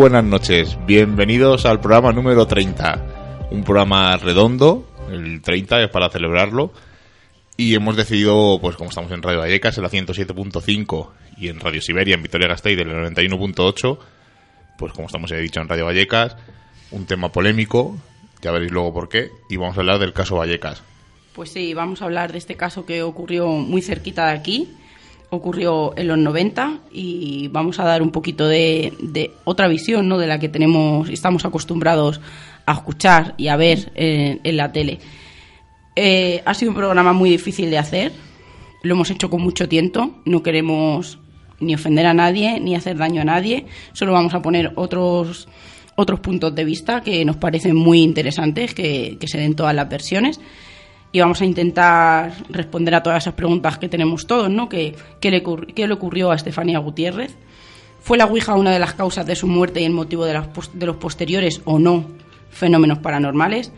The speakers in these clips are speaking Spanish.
buenas noches, bienvenidos al programa número 30. Un programa redondo, el 30 es para celebrarlo. Y hemos decidido, pues como estamos en Radio Vallecas, en la 107.5 y en Radio Siberia, en Vitoria Gasteiz, del 91.8, pues como estamos, he dicho, en Radio Vallecas, un tema polémico, ya veréis luego por qué, y vamos a hablar del caso Vallecas. Pues sí, vamos a hablar de este caso que ocurrió muy cerquita de aquí, ocurrió en los 90 y vamos a dar un poquito de, otra visión, ¿no? De la que tenemos, estamos acostumbrados a escuchar y a ver en, en la tele. Eh, ha sido un programa muy difícil de hacer, lo hemos hecho con mucho tiento, no queremos ni ofender a nadie ni hacer daño a nadie, solo vamos a poner otros otros puntos de vista que nos parecen muy interesantes, que, que se den todas las versiones y vamos a intentar responder a todas esas preguntas que tenemos todos, ¿no? ¿Qué, qué le, qué le ocurrió a Estefanía Gutiérrez? ¿Fue la Ouija una de las causas de su muerte y el motivo de, las de los posteriores o no fenómenos paranormales?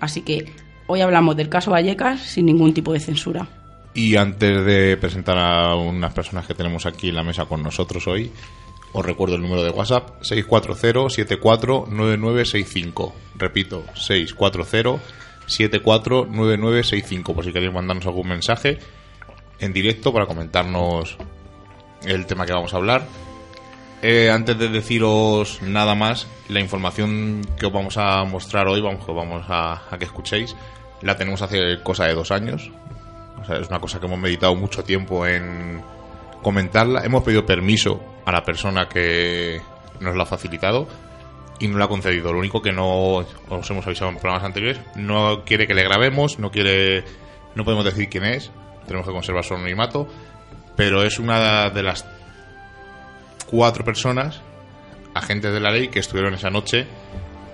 Así que hoy hablamos del caso Vallecas sin ningún tipo de censura. Y antes de presentar a unas personas que tenemos aquí en la mesa con nosotros hoy, os recuerdo el número de WhatsApp 640-749965. Repito, 640-749965 por si queréis mandarnos algún mensaje en directo para comentarnos el tema que vamos a hablar. Eh, antes de deciros nada más, la información que os vamos a mostrar hoy, vamos, vamos a, que escuchéis, la tenemos hace cosa de dos años. Es una cosa que hemos meditado mucho tiempo en comentarla. Hemos pedido permiso a la persona que nos la ha facilitado y no la ha concedido. Lo único que no os hemos avisado en programas anteriores, no quiere que le grabemos, no quiere, no podemos decir quién es, tenemos que conservar su anonimato, pero es una de las cuatro personas, agentes de la ley, que estuvieron esa noche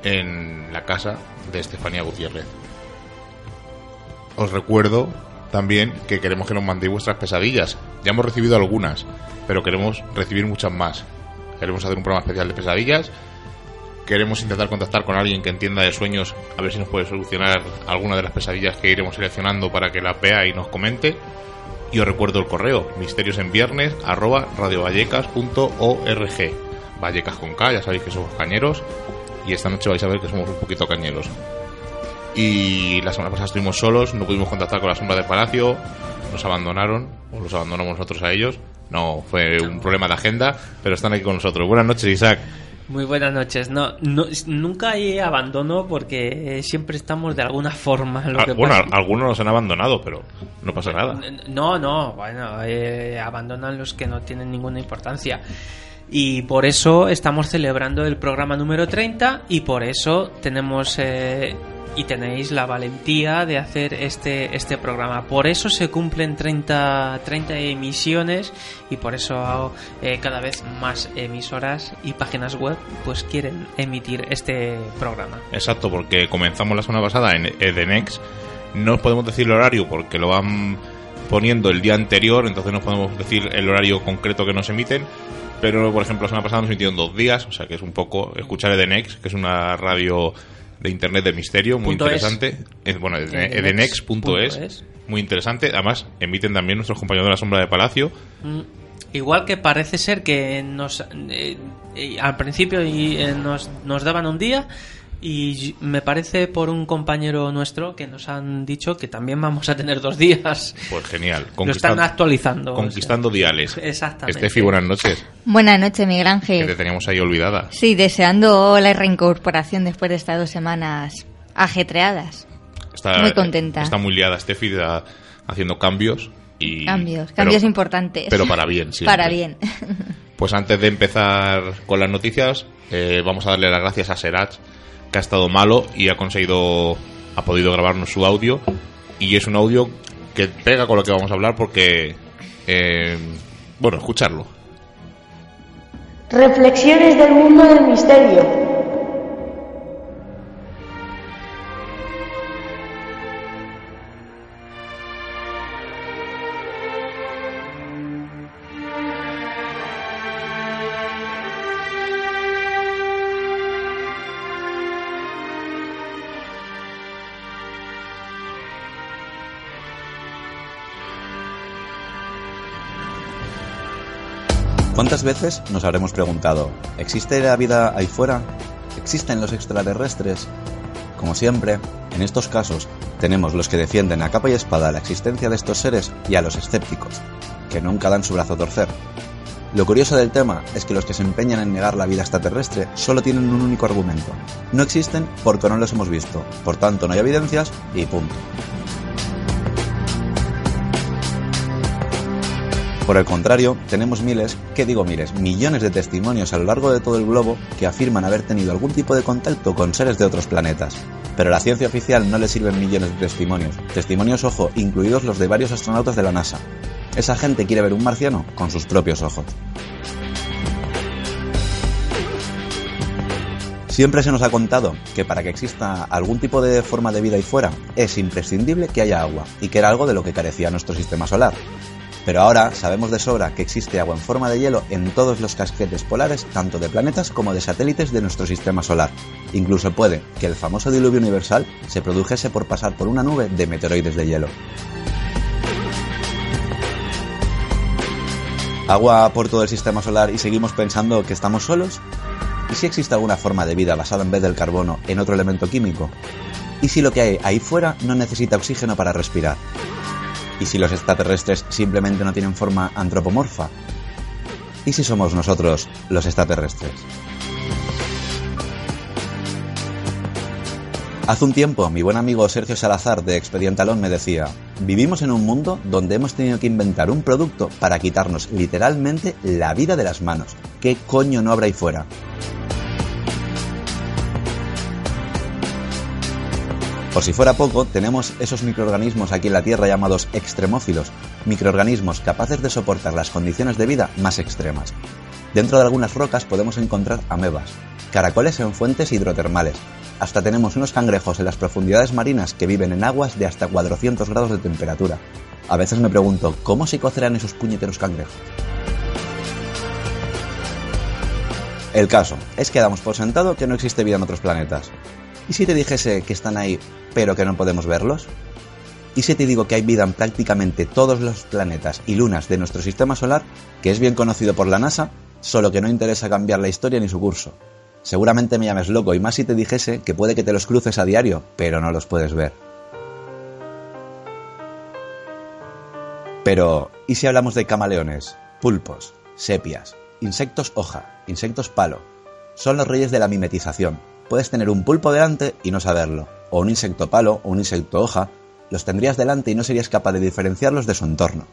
en la casa de Estefanía Gutiérrez. Os recuerdo también que queremos que nos mandéis vuestras pesadillas. Ya hemos recibido algunas, pero queremos recibir muchas más. Queremos hacer un programa especial de pesadillas. Queremos intentar contactar con alguien que entienda de sueños, a ver si nos puede solucionar alguna de las pesadillas que iremos seleccionando para que la vea y nos comente. Y os recuerdo el correo, misterios en viernes, arroba radiovallecas.org. Vallecas con K, ya sabéis que somos cañeros. Y esta noche vais a ver que somos un poquito cañeros. Y la semana pasada estuvimos solos, no pudimos contactar con la sombra del palacio, nos abandonaron, o los abandonamos nosotros a ellos. No, fue un problema de agenda, pero están aquí con nosotros. Buenas noches, Isaac. Muy buenas noches. No, no nunca hay abandono porque eh, siempre estamos de alguna forma. Lo Ah, que bueno, pasa- algunos nos han abandonado, pero no pasa nada. No, no, bueno, eh, abandonan los que no tienen ninguna importancia. Y por eso estamos celebrando el programa número 30 y por eso tenemos eh, y tenéis la valentía de hacer este, este programa. Por eso se cumplen 30, 30 emisiones y por eso eh, cada vez más emisoras y páginas web pues quieren emitir este programa. Exacto, porque comenzamos la semana pasada en Edenex. No os podemos decir el horario porque lo van poniendo el día anterior, entonces no podemos decir el horario concreto que nos emiten. Pero, por ejemplo, la semana pasada nos emitieron dos días, o sea que es un poco escuchar Edenex, que es una radio de internet de misterio muy Punto interesante. Es, bueno, Edenex edenex.es, es. muy interesante. Además, emiten también nuestros compañeros de la sombra de Palacio. Mm. Igual que parece ser que nos eh, eh, al principio y, eh, nos, nos daban un día y me parece por un compañero nuestro que nos han dicho que también vamos a tener dos días. Pues genial. Lo están actualizando. Conquistando diales. Exactamente. Estefi, buenas noches. Buenas noches, Miguel Que te Ángel. teníamos ahí olvidada. Sí, deseando la reincorporación después de estas dos semanas ajetreadas. Está, Muy contenta. Está muy liada Estefi haciendo cambios. Y, Cambios, pero- cambios importantes. Pero para bien, sí. Para bien. Pues antes de empezar con las noticias, eh, vamos a darle las gracias a Serach, que ha estado malo y ha conseguido, ha podido grabarnos su audio. Y es un audio que pega con lo que vamos a hablar porque, eh, bueno, escucharlo. Reflexiones del mundo del misterio. ¿Cuántas veces nos habremos preguntado, ¿existe la vida ahí fuera? ¿Existen los extraterrestres? Como siempre, en estos casos tenemos los que defienden a capa y espada la existencia de estos seres y a los escépticos, que nunca dan su brazo a torcer. Lo curioso del tema es que los que se empeñan en negar la vida extraterrestre solo tienen un único argumento. No existen porque no los hemos visto, por tanto no hay evidencias y punto. Por el contrario, tenemos miles, ¿qué digo miles? Millones de testimonios a lo largo de todo el globo que afirman haber tenido algún tipo de contacto con seres de otros planetas. Pero a la ciencia oficial no le sirven millones de testimonios. Testimonios, ojo, incluidos los de varios astronautas de la NASA. Esa gente quiere ver un marciano con sus propios ojos. Siempre se nos ha contado que para que exista algún tipo de forma de vida ahí fuera es imprescindible que haya agua y que era algo de lo que carecía nuestro sistema solar. Pero ahora sabemos de sobra que existe agua en forma de hielo en todos los casquetes polares, tanto de planetas como de satélites de nuestro sistema solar. Incluso puede que el famoso diluvio universal se produjese por pasar por una nube de meteoroides de hielo. ¿Agua por todo el sistema solar y seguimos pensando que estamos solos? ¿Y si existe alguna forma de vida basada en vez del carbono en otro elemento químico? ¿Y si lo que hay ahí fuera no necesita oxígeno para respirar? ¿Y si los extraterrestres simplemente no tienen forma antropomorfa? ¿Y si somos nosotros los extraterrestres? Hace un tiempo, mi buen amigo Sergio Salazar de Expediente Alon me decía, vivimos en un mundo donde hemos tenido que inventar un producto para quitarnos literalmente la vida de las manos. ¿Qué coño no habrá ahí fuera? Por si fuera poco, tenemos esos microorganismos aquí en la Tierra llamados extremófilos, microorganismos capaces de soportar las condiciones de vida más extremas. Dentro de algunas rocas podemos encontrar amebas, caracoles en fuentes hidrotermales, hasta tenemos unos cangrejos en las profundidades marinas que viven en aguas de hasta 400 grados de temperatura. A veces me pregunto, ¿cómo se cocerán esos puñeteros cangrejos? El caso es que damos por sentado que no existe vida en otros planetas. ¿Y si te dijese que están ahí, pero que no podemos verlos? ¿Y si te digo que hay vida en prácticamente todos los planetas y lunas de nuestro sistema solar, que es bien conocido por la NASA, solo que no interesa cambiar la historia ni su curso? Seguramente me llames loco y más si te dijese que puede que te los cruces a diario, pero no los puedes ver. Pero, ¿y si hablamos de camaleones, pulpos, sepias, insectos hoja, insectos palo? Son los reyes de la mimetización. Puedes tener un pulpo delante y no saberlo, o un insecto palo o un insecto hoja, los tendrías delante y no serías capaz de diferenciarlos de su entorno.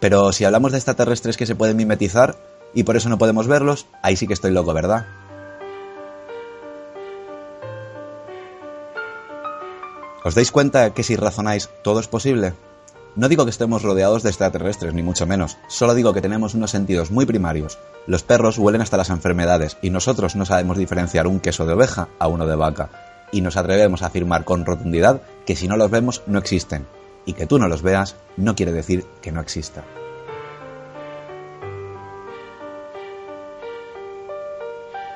Pero si hablamos de extraterrestres que se pueden mimetizar y por eso no podemos verlos, ahí sí que estoy loco, ¿verdad? ¿Os dais cuenta que si razonáis todo es posible? No digo que estemos rodeados de extraterrestres, ni mucho menos, solo digo que tenemos unos sentidos muy primarios. Los perros huelen hasta las enfermedades y nosotros no sabemos diferenciar un queso de oveja a uno de vaca. Y nos atrevemos a afirmar con rotundidad que si no los vemos no existen. Y que tú no los veas no quiere decir que no existan.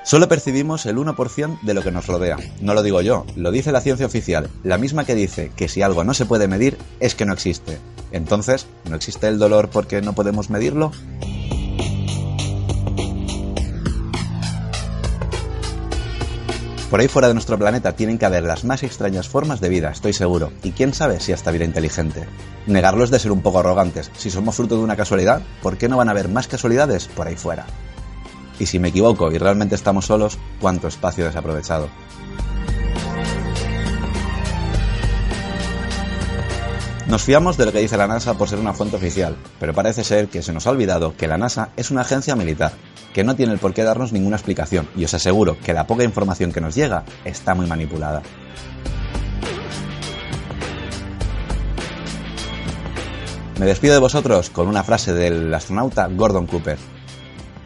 Solo percibimos el 1% de lo que nos rodea. No lo digo yo, lo dice la ciencia oficial, la misma que dice que si algo no se puede medir es que no existe. Entonces, ¿no existe el dolor porque no podemos medirlo? Por ahí fuera de nuestro planeta tienen que haber las más extrañas formas de vida, estoy seguro. Y quién sabe si hasta vida inteligente. Negarlos de ser un poco arrogantes. Si somos fruto de una casualidad, ¿por qué no van a haber más casualidades por ahí fuera? Y si me equivoco y realmente estamos solos, ¿cuánto espacio desaprovechado? Nos fiamos de lo que dice la NASA por ser una fuente oficial, pero parece ser que se nos ha olvidado que la NASA es una agencia militar, que no tiene el por qué darnos ninguna explicación, y os aseguro que la poca información que nos llega está muy manipulada. Me despido de vosotros con una frase del astronauta Gordon Cooper.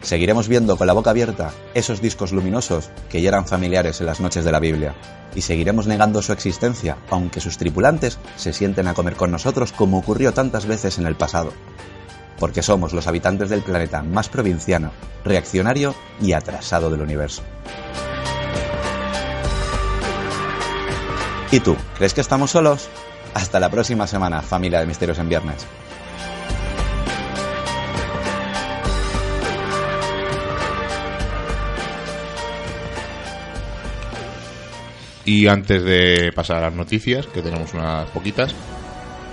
Seguiremos viendo con la boca abierta esos discos luminosos que ya eran familiares en las noches de la Biblia, y seguiremos negando su existencia, aunque sus tripulantes se sienten a comer con nosotros como ocurrió tantas veces en el pasado. Porque somos los habitantes del planeta más provinciano, reaccionario y atrasado del universo. ¿Y tú? ¿Crees que estamos solos? Hasta la próxima semana, familia de Misterios en Viernes. Y antes de pasar a las noticias, que tenemos unas poquitas,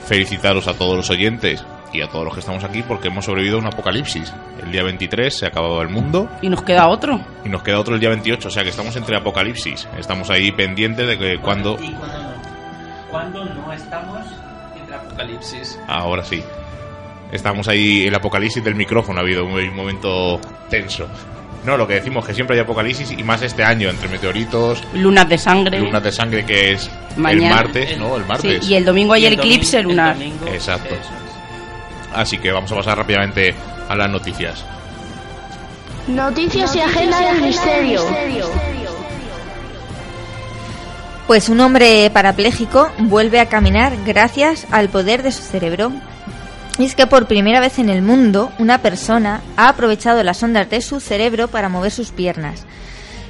felicitaros a todos los oyentes y a todos los que estamos aquí porque hemos sobrevivido a un apocalipsis. El día 23 se ha acabado el mundo Y nos queda otro. y nos queda otro el día 28, o sea que estamos entre apocalipsis. Estamos ahí pendientes de que cuando... ¿Y cuándo no? ¿Cuándo no estamos entre apocalipsis? Ahora sí. Estamos ahí, el apocalipsis del micrófono ha habido un, un momento tenso. No, lo que decimos que siempre hay apocalipsis y más este año, entre meteoritos, Lunas de sangre. lunas de sangre que es el martes, ¿no? El Sí, martes. y el domingo hay Y el eclipse lunar. el domingo, Exacto. Así que vamos a pasar rápidamente a las noticias. Noticias y agenda del misterio. Pues un hombre parapléjico vuelve a caminar gracias al poder de su cerebro. Y es que por primera vez en el mundo, una persona ha aprovechado las ondas de su cerebro para mover sus piernas.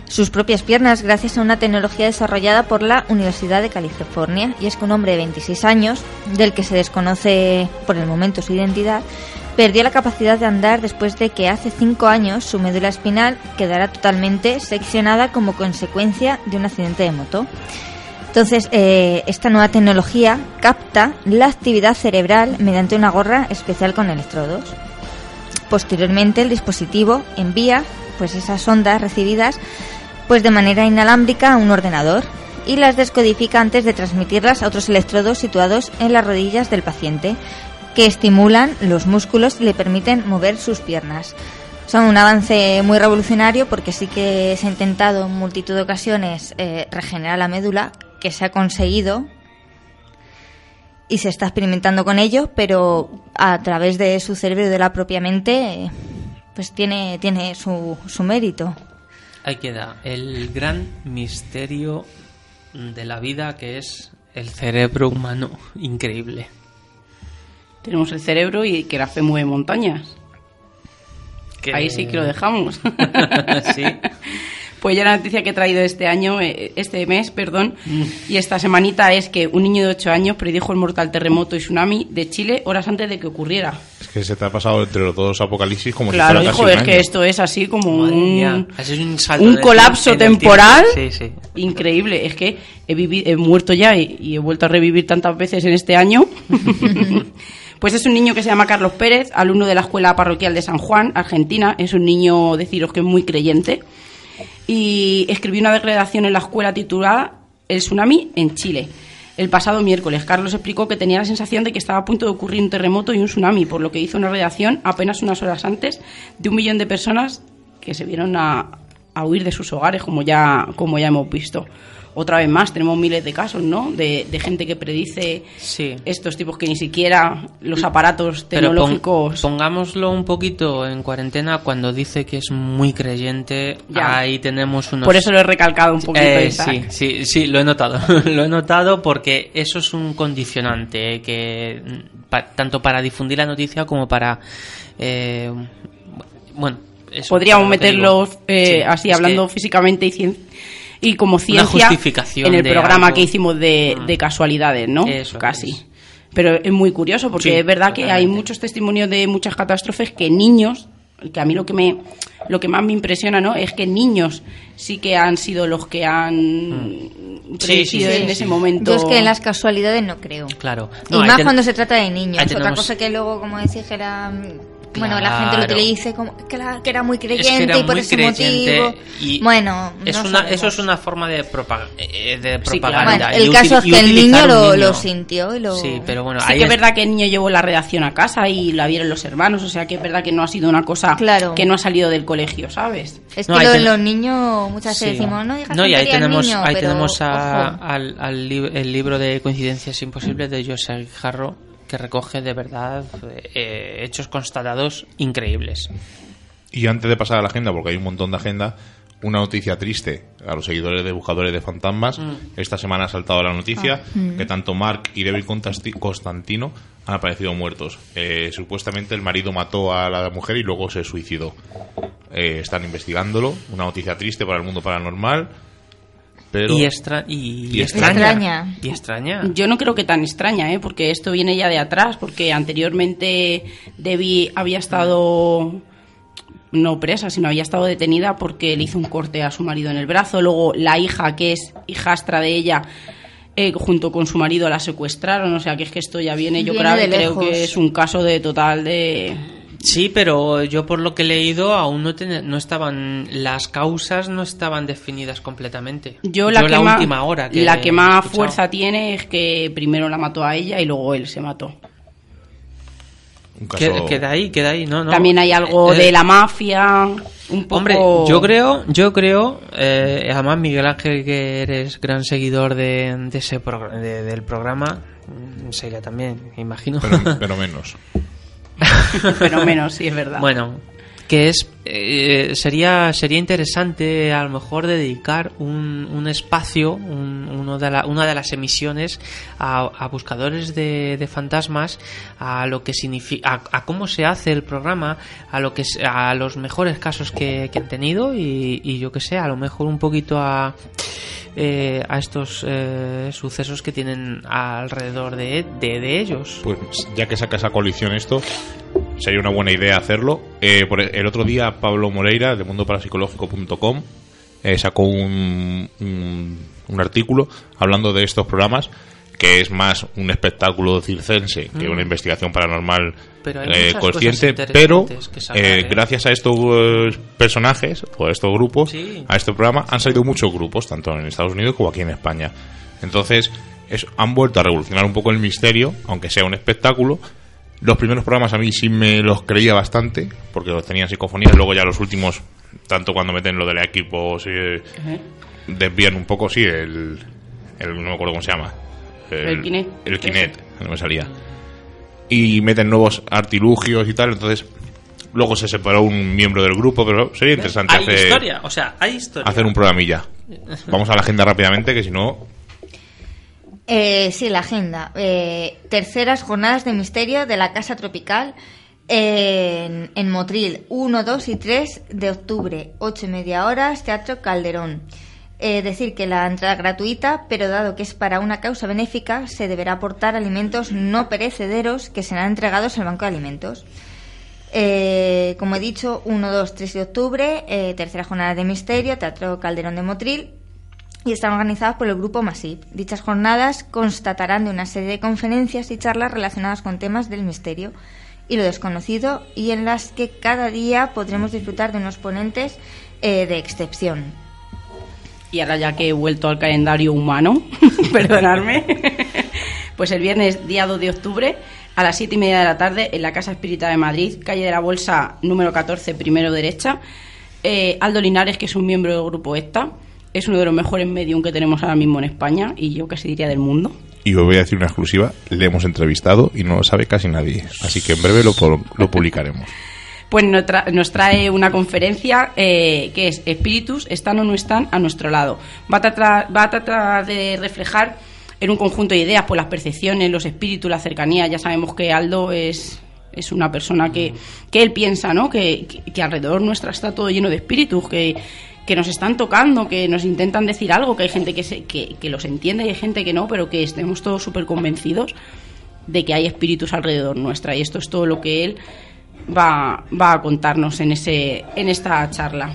Sus propias piernas gracias a una tecnología desarrollada por la Universidad de California. Y es que un hombre de 26 años, del que se desconoce por el momento su identidad, perdió la capacidad de andar después de que hace 5 años su médula espinal quedara totalmente seccionada como consecuencia de un accidente de moto. Entonces, eh, esta nueva tecnología capta la actividad cerebral mediante una gorra especial con electrodos. Posteriormente, el dispositivo envía pues esas ondas recibidas pues de manera inalámbrica a un ordenador y las descodifica antes de transmitirlas a otros electrodos situados en las rodillas del paciente que estimulan los músculos y le permiten mover sus piernas. Son un avance muy revolucionario porque sí que se ha intentado en multitud de ocasiones eh, regenerar la médula, que se ha conseguido y se está experimentando con ello, pero a través de su cerebro y de la propia mente, pues tiene, tiene su, su mérito. Ahí queda el gran misterio de la vida que es el cerebro humano. Increíble. Tenemos el cerebro y que la fe mueve montañas. Que- Ahí sí que lo dejamos. sí. Pues ya la noticia que he traído este año, eh, este mes, perdón, Mm. y esta semanita es que un niño de 8 años predijo el mortal terremoto y tsunami de Chile horas antes de que ocurriera. Es que se te ha pasado entre los dos apocalipsis como claro, si fuera hijo, casi un es que esto es así como Madre un, es un salto un de- colapso temporal tiempo. Sí, sí. increíble. Es que he, vivi- he muerto ya y, y he vuelto a revivir tantas veces en este año. Pues es un niño que se llama Carlos Pérez, alumno de la Escuela Parroquial de San Juan, Argentina. Es un niño, deciros que es muy creyente. Y escribió una redacción en la escuela titulada El tsunami en Chile. El pasado miércoles, Carlos explicó que tenía la sensación de que estaba a punto de ocurrir un terremoto y un tsunami, por lo que hizo una redacción apenas unas horas antes de un millón de personas que se vieron a, a huir de sus hogares, como ya, como ya hemos visto. Otra vez más, tenemos miles de casos, ¿no? De, de gente que predice Sí. estos tipos que ni siquiera los aparatos pon- tecnológicos. pongámoslo un poquito en cuarentena cuando dice que es muy creyente. Ya. Ahí tenemos unos. Por eso lo he recalcado un poquito. Eh, sí, sí, sí, lo he notado. lo he notado porque eso es un condicionante eh, que mm, pa- tanto para difundir la noticia como para eh, bueno, eso, Podríamos meterlos eh, Sí, así, hablando que- físicamente y, cien- y como ciencia justificación en el programa algo. que hicimos de, Mm. de casualidades, ¿no? Eso Casi. es. Pero es muy curioso porque Sí, es verdad que hay muchos testimonios de muchas catástrofes que niños que a mí lo que me lo que más me impresiona no es que niños sí que han sido los que han Mm. Sí, sí, sí, en sí. ese momento Yo es que en las casualidades no creo. Claro. y No, más ten- cuando se trata de niños. Otra cosa que luego, como decía, mm, Bueno, la gente lo Claro. utilice como que, la- que era muy Es creyente que era y por muy ese creyente motivo. y bueno, es no una, eso es una forma de, propaga- eh, de Sí, claro. propaganda. Bueno, y el caso util- es y que el niño lo, niño. lo sintió y lo... Sí, pero bueno, Sí ahí que es es- verdad que el niño llevó la redacción a casa y la vieron los hermanos, o sea que es verdad que no ha sido una cosa Claro. que no ha salido del colegio, ¿sabes? Es No, que lo ten- los niños muchas Sí. veces decimos, no digas No, y ahí tenemos, niño, ahí pero, tenemos a- al, al el libro de Coincidencias Imposibles de José Guijarro que recoge de verdad eh, hechos constatados increíbles. Y antes de pasar a la agenda, porque hay un montón de agenda, una noticia triste a los seguidores de Buscadores de Fantasmas. Mm. Esta semana ha saltado la noticia Ah. que tanto Mark y David Constantino han aparecido muertos. Eh, supuestamente el marido mató a la mujer y luego se suicidó. Eh, están investigándolo. Una noticia triste para el mundo paranormal. Pero Y, extra y, Y extraña. extraña. Y extraña. Yo no creo que tan extraña, ¿eh? porque esto viene ya de atrás, porque anteriormente Debbie había estado no presa, sino había estado detenida porque le hizo un corte a su marido en el brazo. Luego la hija, que es hijastra de ella, eh, junto con su marido la secuestraron. O sea que es que esto ya viene, yo Viene creo, creo que es un caso de total de... Sí, pero yo por lo que he leído aún no, ten- no estaban las causas no estaban definidas completamente. Yo la, que más, última hora que la que más fuerza tiene es que primero la mató a ella y luego él se mató. un Que- caso... Queda ahí, queda ahí, no, no. También hay algo Eh, de la mafia, un poco... Hombre, yo creo, yo creo, eh, además Miguel Ángel, que eres gran seguidor de, de ese progr- de- del programa, mm, Seila también, me imagino. pero, pero menos. Pero menos, sí, es verdad. bueno, que es eh, sería sería interesante a lo mejor dedicar un, un espacio, un- uno de la- una de las emisiones a, buscadores de, fantasmas, a lo que significa, a, a cómo se hace el programa, a lo que a los mejores casos que, que han tenido y, y yo que sé, a lo mejor un poquito a eh, a estos eh, sucesos que tienen alrededor de, de, de ellos. Pues ya que saca esa coalición esto, sería una buena idea hacerlo. Eh, por el otro día Pablo Moreira de mundoparapsicológico.com eh, sacó un, un, un artículo hablando de estos programas que es más un espectáculo circense que Mm. una investigación paranormal Pero hay eh, consciente, pero eh, ¿eh? gracias a estos eh, personajes o a estos grupos, Sí. a este programa, han salido muchos grupos, tanto en Estados Unidos como aquí en España. Entonces, es- han vuelto a revolucionar un poco el misterio, aunque sea un espectáculo. Los primeros programas a mí sí me los creía bastante, porque los tenían psicofonías, luego ya los últimos, tanto cuando meten lo del equipo, sí, desvían un poco, sí, el, el- no me acuerdo cómo se llama. El Kinect. El Kinect, no me salía. Y meten nuevos artilugios y tal, entonces luego se separó un miembro del grupo, pero sería interesante Hay hacer, historia, o sea, hay historia. hacer un programilla. Vamos a la agenda rápidamente, que si no, Eh, sí, la agenda. Eh, terceras jornadas de misterio de la Casa Tropical en, en Motril, 1, 2 y 3 de octubre, 8 y media horas, Teatro Calderón. Eh, decir que la entrada es gratuita, pero dado que es para una causa benéfica, se deberá aportar alimentos no perecederos que serán entregados al Banco de Alimentos. Eh, como he dicho, 1, 2, 3 de octubre, eh, tercera jornada de misterio, Teatro Calderón de Motril, y están organizadas por el grupo Masip. Dichas jornadas constatarán de una serie de conferencias y charlas relacionadas con temas del misterio y lo desconocido y en las que cada día podremos disfrutar de unos ponentes eh, de excepción. Y ahora ya que he vuelto al calendario humano, perdonadme, pues el viernes día 2 de octubre a las 7 y media de la tarde en la Casa Espírita de Madrid, calle de la Bolsa número 14, primero derecha, eh, Aldo Linares, que es un miembro del grupo ESTA, es uno de los mejores medium que tenemos ahora mismo en España y yo casi diría del mundo. y os voy a decir una exclusiva, le hemos entrevistado y no lo sabe casi nadie. Así que en breve lo, lo publicaremos. Pues nos, tra- nos trae una conferencia eh, que es Espíritus, están o no están a nuestro lado. Va a, tratar, va a tratar de reflejar en un conjunto de ideas, pues las percepciones, los espíritus, la cercanía. Ya sabemos que Aldo es, es una persona que, que él piensa, ¿no? Que, que, que alrededor nuestra está todo lleno de espíritus, que, nos están tocando, que nos intentan decir algo, que hay gente que, se, que los entiende y hay gente que no, pero que estemos todos súper convencidos de que hay espíritus alrededor nuestra. Y esto es todo lo que él va, va a contarnos en, ese, en esta charla.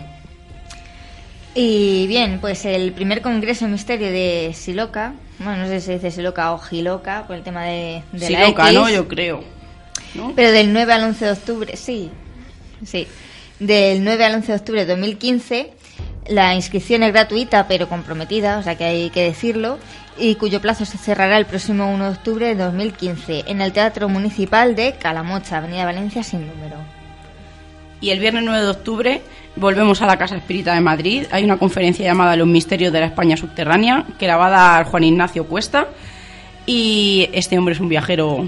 Y bien, pues el primer Congreso Misterio de Siloca, bueno, no sé si se dice Siloca o Giloca, por el tema de, de la Siloca, X, ¿no? Yo creo. ¿no? pero del 9 al 11 de octubre, sí, sí, del 9 al 11 de octubre de 2015, la inscripción es gratuita pero comprometida, o sea que hay que decirlo, y cuyo plazo se cerrará el próximo 1 de octubre de 2015 en el Teatro Municipal de Calamocha, Avenida Valencia sin número. Y el viernes 9 de octubre volvemos a la Casa Espírita de Madrid. Hay una conferencia llamada Los Misterios de la España Subterránea que la va a dar Juan Ignacio Cuesta. Y este hombre es un viajero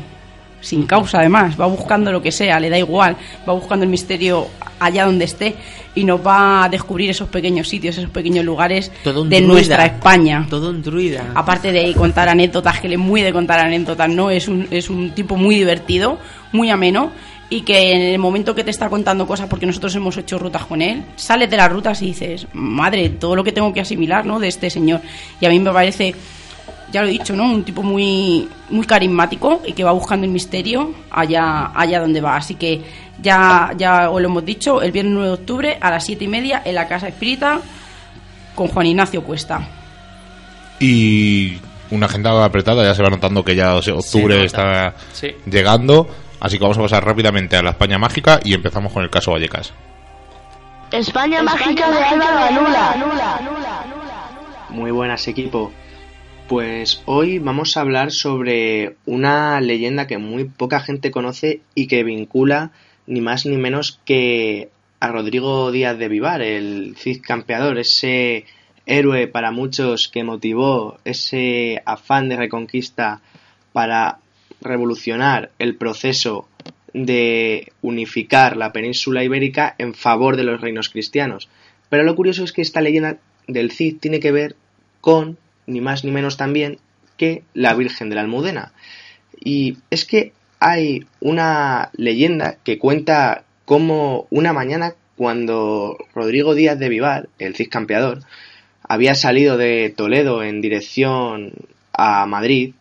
sin causa, además. Va buscando lo que sea, le da igual. Va buscando el misterio allá donde esté y nos va a descubrir esos pequeños sitios, esos pequeños lugares Todo de druida. nuestra España. Todo un druida. Aparte de contar anécdotas, que le muy de contar anécdotas, ¿no? Es un, es un tipo muy divertido, muy ameno, y que en el momento que te está contando cosas, porque nosotros hemos hecho rutas con él, sales de las rutas y dices, madre, todo lo que tengo que asimilar, ¿no? De este señor. Y a mí me parece, ya lo he dicho, ¿no? Un tipo muy, muy carismático y que va buscando el misterio allá, allá donde va. Así que ya, ya os lo hemos dicho, el viernes 9 de octubre a las 7 y media en la Casa Espírita con Juan Ignacio Cuesta. Y una agenda apretada, ya se va notando que ya o sea, octubre está Sí. llegando. Así que vamos a pasar rápidamente a la España mágica y empezamos con el caso Vallecas. España, mágica de Álvaro Anula. Muy buenas equipo. Pues hoy vamos a hablar sobre una leyenda que muy poca gente conoce y que vincula ni más ni menos que a Rodrigo Díaz de Vivar, el Cid campeador, ese héroe para muchos que motivó ese afán de reconquista para revolucionar el proceso de unificar la península ibérica en favor de los reinos cristianos. Pero lo curioso es que esta leyenda del Cid tiene que ver con, ni más ni menos también, que la Virgen de la Almudena. Y es que hay una leyenda que cuenta cómo una mañana cuando Rodrigo Díaz de Vivar, el Cid campeador, había salido de Toledo en dirección a Madrid,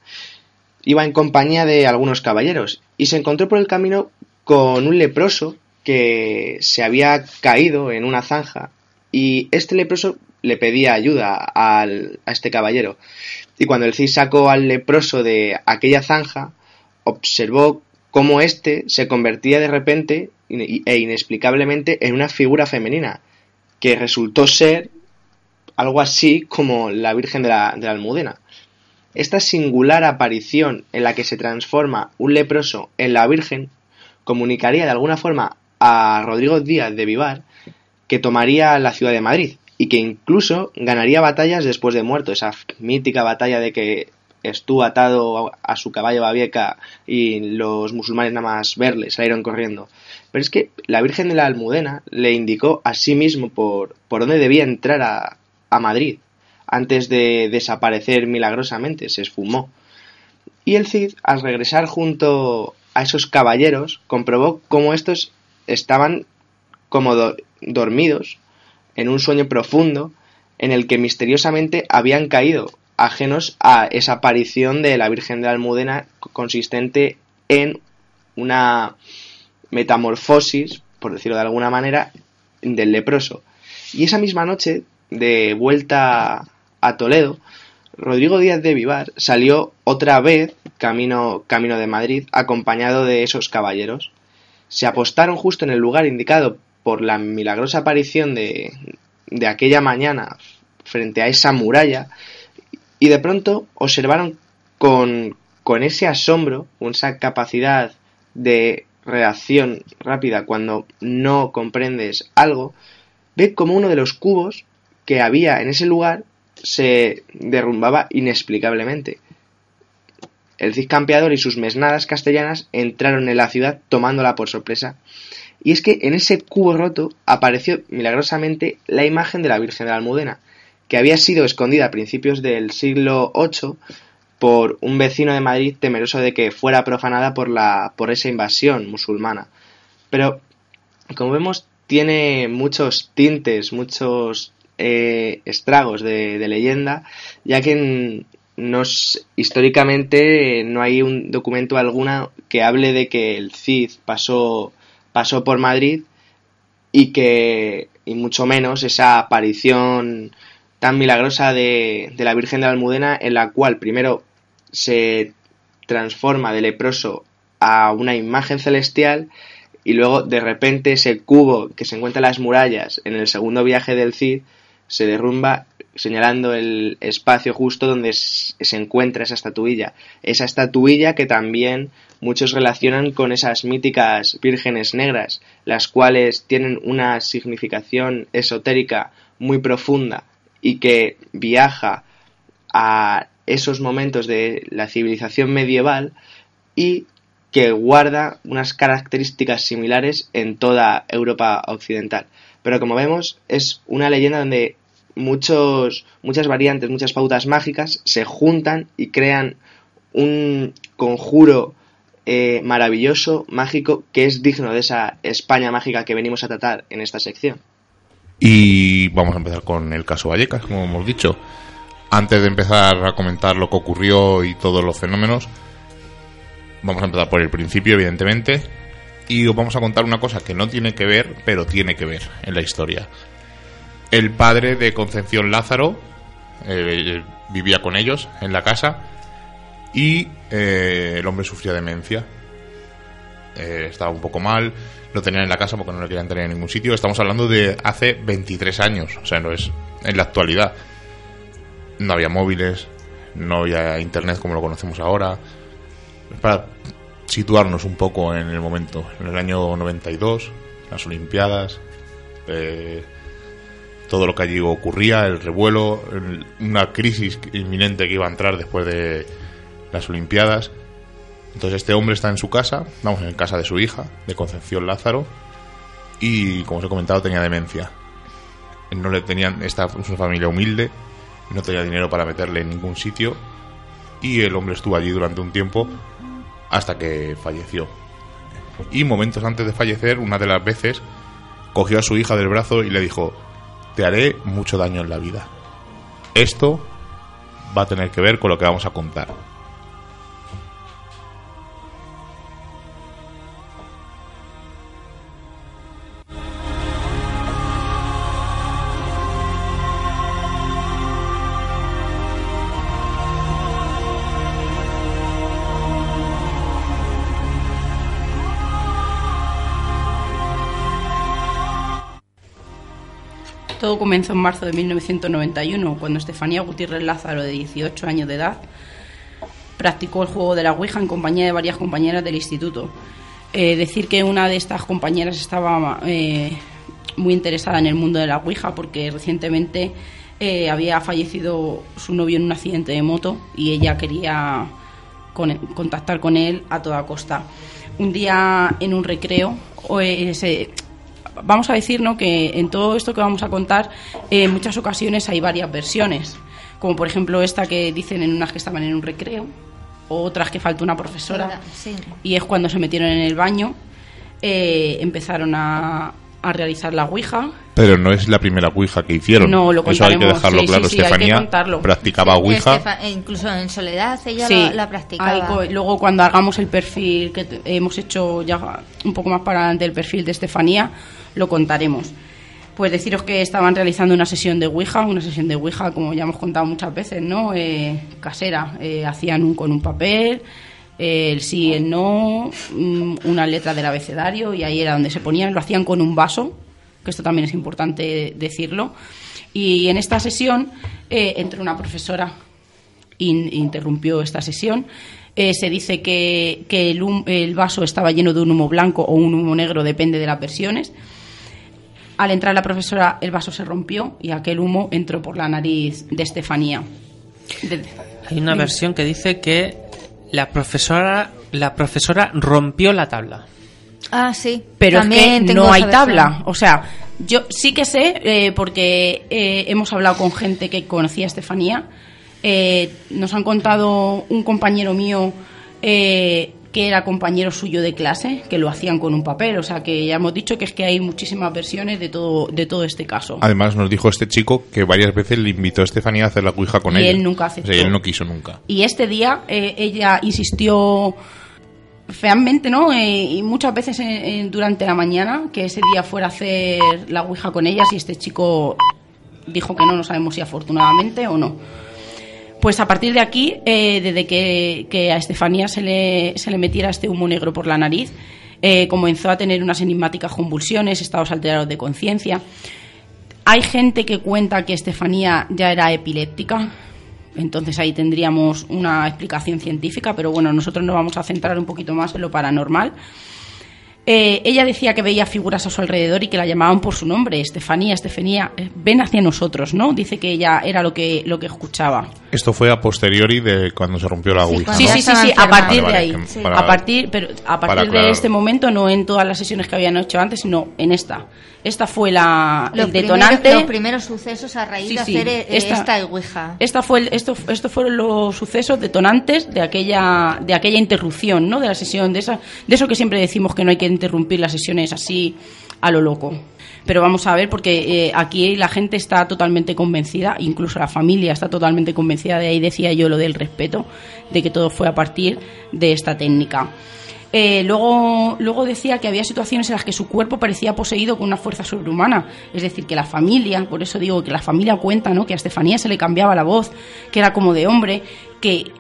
iba en compañía de algunos caballeros y se encontró por el camino con un leproso que se había caído en una zanja y este leproso le pedía ayuda al- a este caballero. Y cuando el Cid sacó al leproso de aquella zanja, observó cómo éste se convertía de repente e inexplicablemente en una figura femenina, que resultó ser algo así como la Virgen de la, de la Almudena. Esta singular aparición en la que se transforma un leproso en la Virgen comunicaría de alguna forma a Rodrigo Díaz de Vivar que tomaría la ciudad de Madrid y que incluso ganaría batallas después de muerto, esa mítica batalla de que estuvo atado a su caballo Babieca y los musulmanes nada más verle salieron corriendo. Pero es que la Virgen de la Almudena le indicó a sí mismo por, por dónde debía entrar a, a Madrid antes de desaparecer milagrosamente, se esfumó. Y el Cid, al regresar junto a esos caballeros, comprobó cómo estos estaban como do- dormidos en un sueño profundo en el que misteriosamente habían caído, ajenos a esa aparición de la Virgen de la Almudena consistente en una metamorfosis, por decirlo de alguna manera, del leproso. Y esa misma noche, de vuelta a Toledo, Rodrigo Díaz de Vivar salió otra vez camino, camino de Madrid acompañado de esos caballeros. Se apostaron justo en el lugar indicado por la milagrosa aparición de, de aquella mañana frente a esa muralla y de pronto observaron con, con ese asombro, con esa capacidad de reacción rápida cuando no comprendes algo, ve como uno de los cubos que había en ese lugar se derrumbaba inexplicablemente. El Cid campeador y sus mesnadas castellanas entraron en la ciudad tomándola por sorpresa. Y es que en ese cubo roto apareció milagrosamente la imagen de la Virgen de la Almudena, que había sido escondida a principios del siglo VIII por un vecino de Madrid temeroso de que fuera profanada por, la, por esa invasión musulmana. Pero, como vemos, tiene muchos tintes, muchos eh, estragos de, leyenda, ya que nos, históricamente no hay un documento alguno que hable de que el Cid pasó, pasó por Madrid y que, y mucho menos esa aparición tan milagrosa de, de la Virgen de la Almudena en la cual primero se transforma de leproso a una imagen celestial y luego de repente ese cubo que se encuentra en las murallas en el segundo viaje del Cid se derrumba señalando el espacio justo donde se encuentra esa estatuilla. Esa estatuilla que también muchos relacionan con esas míticas vírgenes negras, las cuales tienen una significación esotérica muy profunda y que viaja a esos momentos de la civilización medieval y que guarda unas características similares en toda Europa occidental. Pero como vemos, es una leyenda donde muchos, muchas variantes, muchas pautas mágicas se juntan y crean un conjuro eh, maravilloso, mágico, que es digno de esa España mágica que venimos a tratar en esta sección. Y vamos a empezar con el caso Vallecas, como hemos dicho. Antes de empezar a comentar lo que ocurrió y todos los fenómenos, vamos a empezar por el principio, evidentemente, y os vamos a contar una cosa que no tiene que ver, pero tiene que ver en la historia. El padre de Concepción Lázaro eh, vivía con ellos en la casa y eh, el hombre sufría demencia. Eh, estaba un poco mal, lo tenían en la casa porque no lo querían tener en ningún sitio. Estamos hablando de hace 23 años, o sea, no es en la actualidad. No había móviles, no había internet como lo conocemos ahora. Para situarnos un poco en el momento, en el año 92, las Olimpiadas, eh, todo lo que allí ocurría, el revuelo, el- una crisis inminente que iba a entrar después de las Olimpiadas. Entonces este hombre está en su casa, vamos, en casa de su hija, de Concepción Lázaro, y como os he comentado tenía demencia. No le tenían, esta es una familia humilde, no tenía dinero para meterle en ningún sitio, y el hombre estuvo allí durante un tiempo hasta que falleció. Y momentos antes de fallecer, una de las veces, cogió a su hija del brazo y le dijo, te haré mucho daño en la vida. Esto va a tener que ver con lo que vamos a contar. Comenzó en marzo de 1991, cuando Estefanía Gutiérrez Lázaro, de 18 años de edad, practicó el juego de la Ouija en compañía de varias compañeras del instituto. Eh, decir que una de estas compañeras estaba eh, muy interesada en el mundo de la Ouija porque recientemente eh, había fallecido su novio en un accidente de moto y ella quería con- contactar con él a toda costa. Un día en un recreo, eh, se- vamos a decir ¿no? que en todo esto que vamos a contar, eh, en muchas ocasiones hay varias versiones, como por ejemplo esta que dicen en unas que estaban en un recreo, o otras que falta una profesora, Sí. y es cuando se metieron en el baño, eh, empezaron a, a realizar la Ouija. Pero no es la primera Ouija que hicieron. No, lo Eso hay que contaremos. dejarlo Sí, claro. sí, sí, hay que Estefanía practicaba Ouija. Estefa- e incluso en soledad ella Sí, la, la practicaba. co- luego cuando hagamos el perfil que hemos hecho ya un poco más para adelante el perfil de Estefanía, lo contaremos. Pues deciros que estaban realizando una sesión de Ouija, una sesión de Ouija como ya hemos contado muchas veces, ¿no? Eh, casera. Eh, hacían un, con un papel, el sí, el no, mm, una letra del abecedario y ahí era donde se ponían, lo hacían con un vaso, que esto también es importante decirlo. Y en esta sesión eh, entró una profesora in- interrumpió esta sesión. Eh, se dice que, que el, hum- el vaso estaba lleno de un humo blanco o un humo negro, depende de las versiones. Al entrar la profesora, el vaso se rompió y aquel humo entró por la nariz de Estefanía. De- Hay una versión que dice que la profesora, la profesora rompió la tabla. Ah, sí. Pero es que no hay tabla. O sea, yo sí que sé, eh, porque eh, hemos hablado con gente que conocía a Estefanía. Eh, nos han contado un compañero mío eh, que era compañero suyo de clase, que lo hacían con un papel. O sea, que ya hemos dicho que es que hay muchísimas versiones de todo, de todo este caso. Además nos dijo este chico que varias veces le invitó a Estefanía a hacer la Ouija con Y ella. él nunca O sea, aceptó. y él no quiso nunca. Y este día eh, ella insistió feamente, ¿no? Eh, y muchas veces en- en- durante la mañana, que ese día fuera a hacer la ouija con ellas y este chico dijo que no, no sabemos si afortunadamente o no. Pues a partir de aquí, eh, desde que, que a Estefanía se le, se le metiera este humo negro por la nariz, eh, comenzó a tener unas enigmáticas convulsiones, estados alterados de conciencia. Hay gente que cuenta que Estefanía ya era epiléptica, entonces ahí tendríamos una explicación científica, pero bueno, nosotros nos vamos a centrar un poquito más en lo paranormal. Eh, ella decía que veía figuras a su alrededor y que la llamaban por su nombre, Estefanía, Estefanía, eh, ven hacia nosotros, ¿no? Dice que ella era lo que, lo que escuchaba. Esto fue a posteriori de cuando se rompió la Ouija. Sí, sí, sí, sí, a partir Vale, de ahí. para- a partir, pero a partir de este momento, no en todas las sesiones que habían hecho antes, sino en esta. Esta fue la, Los el primeros- detonante. los primeros sucesos a raíz Sí, de hacer eh, esta- esta, ouija. Esta fue el- esto, estos fueron los sucesos detonantes de aquella, de aquella interrupción, ¿no? De la sesión, de esa, de eso que siempre decimos que no hay que interrumpir las sesiones así a lo loco. Pero vamos a ver, porque eh, aquí la gente está totalmente convencida, incluso la familia está totalmente convencida, de ahí decía yo lo del respeto, de que todo fue a partir de esta técnica. Eh, luego, luego decía que había situaciones en las que su cuerpo parecía poseído con una fuerza sobrehumana. Es decir, que la familia, por eso digo que la familia cuenta, ¿no? Que a Estefanía se le cambiaba la voz, que era como de hombre, que,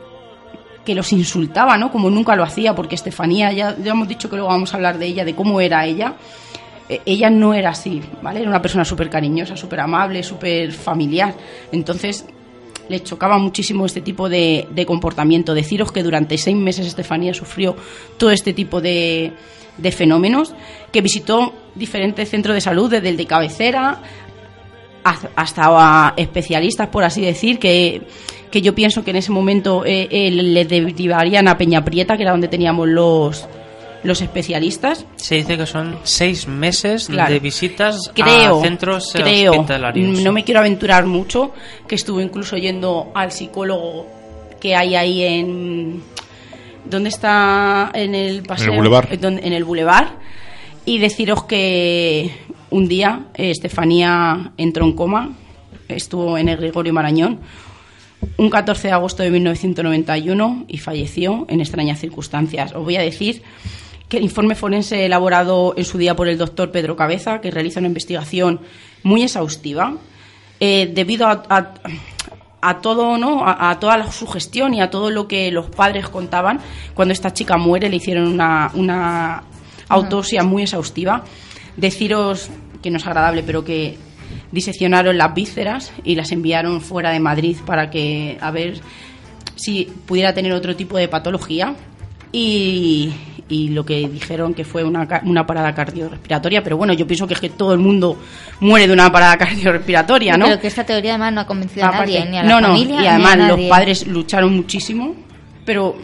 que los insultaba, ¿no? Como nunca lo hacía, porque Estefanía, ya, ya hemos dicho que luego vamos a hablar de ella, de cómo era ella. Eh, ella no era así, ¿vale? Era una persona súper cariñosa, súper amable, súper familiar. Entonces, le chocaba muchísimo este tipo de, de comportamiento. Deciros que durante seis meses Estefanía sufrió todo este tipo de, de fenómenos, que visitó diferentes centros de salud, desde el de cabecera hasta especialistas, por así decir, que, que yo pienso que en ese momento eh, eh, le derivarían a Peña Prieta, que era donde teníamos los, los especialistas. Se dice que son seis meses Claro. de visitas creo, a centros creo, hospitalarios. no me quiero aventurar mucho, que estuve incluso yendo al psicólogo que hay ahí en... ¿Dónde está? En el paseo. Boulevard. En don- En el Boulevard. Y deciros que un día eh, Estefanía entró en coma, estuvo en el Gregorio Marañón, un 14 de agosto de 1991 y falleció en extrañas circunstancias. Os voy a decir que el informe forense elaborado en su día por el doctor Pedro Cabeza, que realiza una investigación muy exhaustiva, eh, debido a, a- a todo, ¿no? A, a toda la sugestión y a todo lo que los padres contaban, cuando esta chica muere le hicieron una, una autopsia muy exhaustiva. Deciros que no es agradable, pero que diseccionaron las vísceras y las enviaron fuera de Madrid para que a ver si pudiera tener otro tipo de patología y, y lo que dijeron que fue una, una parada cardiorrespiratoria, pero bueno, yo pienso que es que todo el mundo muere de una parada cardiorrespiratoria, ¿no? Pero que esta teoría además no ha convencido a nadie, ni a la no, no, familia, y ni a además los padres lucharon muchísimo, pero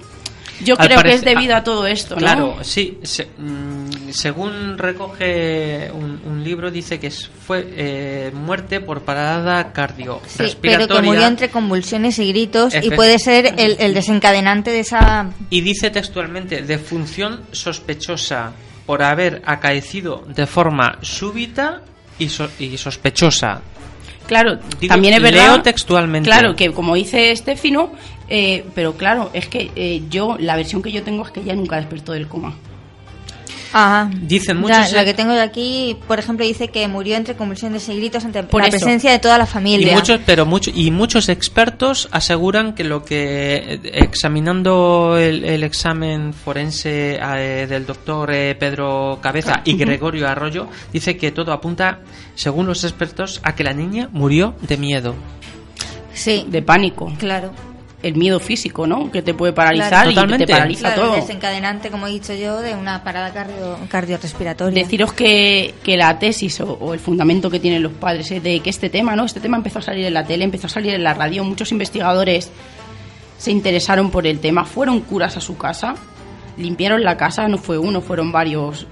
yo Al creo que es debido a todo esto, ¿no? Claro, sí. se- mm, según recoge un, un libro, dice que es- fue eh, muerte por parada Sí, cardiorrespiratoria. pero que murió entre convulsiones y gritos y puede ser el, el desencadenante de esa... Y dice textualmente, de función sospechosa por haber acaecido de forma súbita y, so- y sospechosa. Claro, Digo, también es leo verdad. textualmente. Claro, que como dice Estefino, eh, pero claro, es que eh, yo, la versión que yo tengo es que ella nunca despertó del coma. Ajá. Dicen Ya, muchos... la que tengo de aquí, por ejemplo, dice que murió entre convulsiones y gritos ante Por la eso. presencia de toda la Y familia. muchos, pero mucho, y muchos expertos aseguran que lo que eh, examinando el, el examen forense eh, del doctor eh, Pedro Cabeza y Gregorio Arroyo dice que todo apunta, según los expertos, a que la niña murió de miedo. Sí, De pánico. claro. El miedo físico, ¿no? Que te puede paralizar Claro. y que Totalmente. te paraliza Claro, todo. el desencadenante, como he dicho yo, de una parada cardio, cardiorrespiratoria. Deciros que, que la tesis o, o el fundamento que tienen los padres es de que este tema, ¿no? Este tema empezó a salir en la tele, empezó a salir en la radio, muchos investigadores se interesaron por el tema, fueron curas a su casa, limpiaron la casa, no fue uno, fueron varios,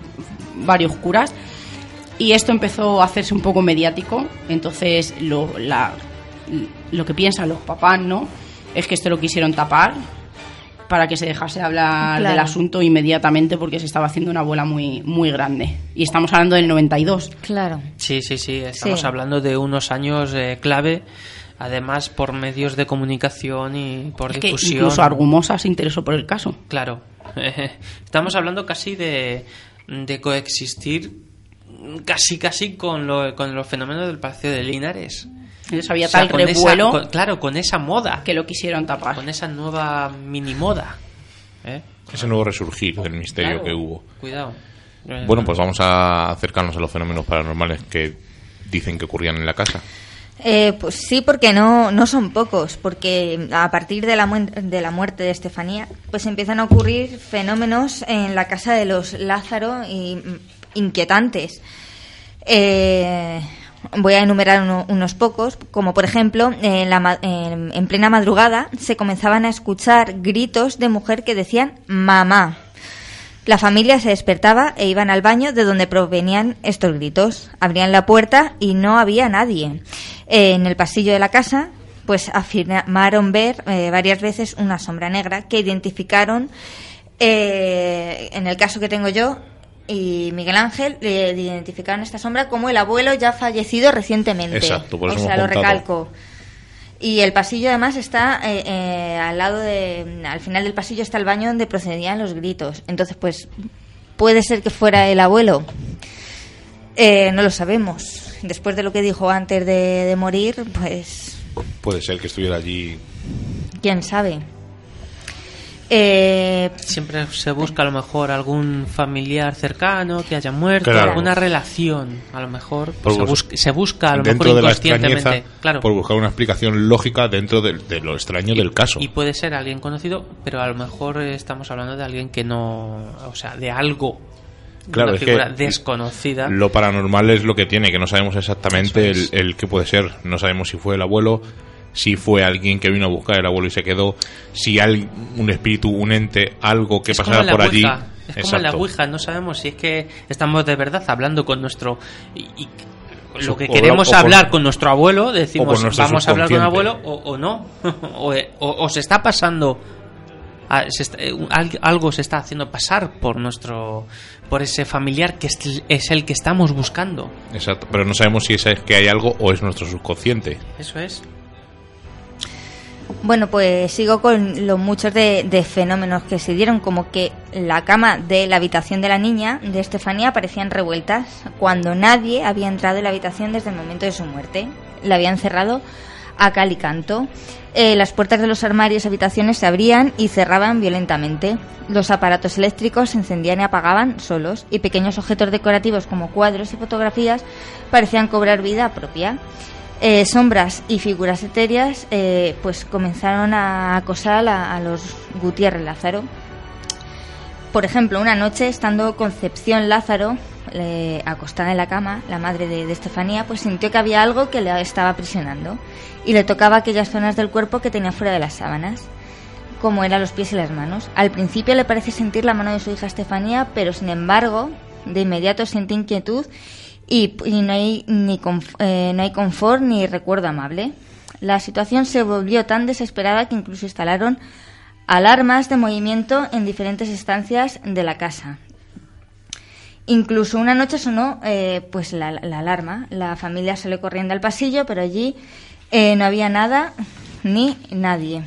varios curas, y esto empezó a hacerse un poco mediático, entonces lo, la- lo que piensan los papás, ¿no? Es que esto lo quisieron tapar para que se dejase hablar Claro. del asunto inmediatamente porque se estaba haciendo una bola muy, muy grande. Y estamos hablando del 92. Claro. Sí, sí, sí, estamos Sí. hablando de unos años eh, clave Además, por medios de comunicación y por Es que difusión. incluso Argumosa se interesó por el caso. Claro. Estamos hablando casi de, de coexistir casi casi con, lo, con los fenómenos del Palacio de Linares. Entonces había O sea, tal con esa- revuelo con- claro, con esa moda, que lo quisieron tapar. con esa nueva mini moda. ¿eh? Ese nuevo resurgir del misterio Claro. que hubo. Cuidado. Bueno, pues vamos a acercarnos a los fenómenos paranormales que dicen que ocurrían en la casa. Eh, pues sí, porque no, no son pocos, porque a partir de la, muen- de la muerte de Estefanía, pues empiezan a ocurrir fenómenos en la casa de los Lázaro y mm, inquietantes. Eh, voy a enumerar uno- unos pocos, como por ejemplo, en, la en- en plena madrugada se comenzaban a escuchar gritos de mujer que decían mamá. La familia se despertaba e iban al baño de donde provenían estos gritos. Abrían la puerta y no había nadie. En el pasillo de la casa, pues afirmaron ver eh, varias veces una sombra negra que identificaron, eh, en el caso que tengo yo y Miguel Ángel, eh, identificaron esta sombra como el abuelo ya fallecido recientemente. Exacto, por eso o sea, lo recalco. Y el pasillo además está eh, eh, al lado de, al final del pasillo está el baño donde procedían los gritos. Entonces, pues, puede ser que fuera el abuelo. Eh, no lo sabemos. Después de lo que dijo antes de, de morir, pues, Puede ser que estuviera allí. quién sabe. Eh, Siempre se busca a lo mejor algún familiar cercano que haya muerto, Claro. alguna relación, a lo mejor Por se, bus- busca, se busca a lo dentro mejor de la inconscientemente. extrañeza, claro. por buscar una explicación lógica dentro de, de lo extraño del caso. Y puede ser alguien conocido, pero a lo mejor estamos hablando de alguien que no, o sea, de algo, de Claro, una es figura que desconocida. Lo paranormal es lo que tiene, que no sabemos exactamente Eso el, es. el qué puede ser. No sabemos si fue el abuelo, si fue alguien que vino a buscar el abuelo y se quedó, si hay un espíritu, un ente, algo que es como pasara por allí. Es como en la Exacto. Ouija, no sabemos si es que estamos de verdad hablando con nuestro... Y, lo que queremos o hablar con nuestro abuelo, decimos, nuestro vamos a hablar con abuelo o, o no. o, o- se está pasando... a- se está- eh, al- algo se está haciendo pasar por nuestro por ese familiar que es, es el que estamos buscando Exacto, pero no sabemos si es que hay algo o es nuestro subconsciente. eso es Bueno, pues sigo con los muchos de, fenómenos que se dieron, como que la cama de la habitación de la niña, de Estefanía, parecían revueltas, cuando nadie había entrado en la habitación desde el momento de su muerte. La habían cerrado a cal y canto. Eh, las puertas de los armarios y habitaciones se abrían y cerraban violentamente. Los aparatos eléctricos se encendían y apagaban solos, y pequeños objetos decorativos como cuadros y fotografías parecían cobrar vida propia. Eh, sombras y figuras etéreas eh, pues comenzaron a acosar a, los Gutiérrez Lázaro. Por ejemplo, una noche, estando Concepción Lázaro eh, acostada en la cama, la madre de, de Estefanía, pues sintió que había algo que le estaba aprisionando y le tocaba aquellas zonas del cuerpo que tenía fuera de las sábanas, como eran los pies y las manos. Al principio le parece sentir la mano de su hija Estefanía, pero sin embargo, de inmediato siente inquietud y, y no, hay ni eh, no hay confort ni recuerdo amable. La situación se volvió tan desesperada que incluso instalaron alarmas de movimiento en diferentes estancias de la casa. Incluso una noche sonó eh, pues la, la alarma. La familia salió corriendo al pasillo, pero allí eh, no había nada ni nadie.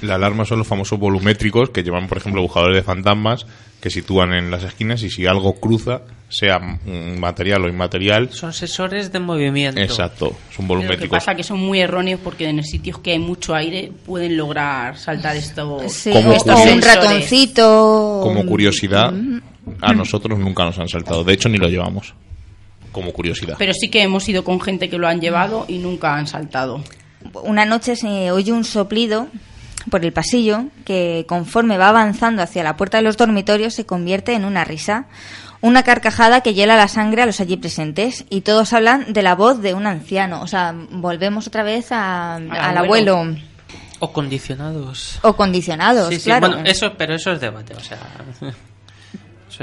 La alarma son los famosos volumétricos que llevan, por ejemplo, buscadores de fantasmas que sitúan en las esquinas y si algo cruza, sea mm, material o inmaterial, son sensores de movimiento exacto, son Pero Lo que volumétricos. pasa que son muy erróneos porque en sitios que hay mucho aire pueden lograr saltar estos, Sí, Como o, un ratoncito. Como curiosidad, a nosotros nunca nos han saltado. De hecho, ni lo llevamos. Como curiosidad. Pero sí que hemos ido con gente que lo han llevado y nunca han saltado. Una noche se oye un soplido por el pasillo que conforme va avanzando hacia la puerta de los dormitorios se convierte en una risa, una carcajada que hiela la sangre a los allí presentes y todos hablan de la voz de un anciano. O sea, volvemos otra vez a- al abuelo. abuelo. o condicionados O condicionados, Sí, sí, claro. bueno, eso, pero eso es debate, o sea,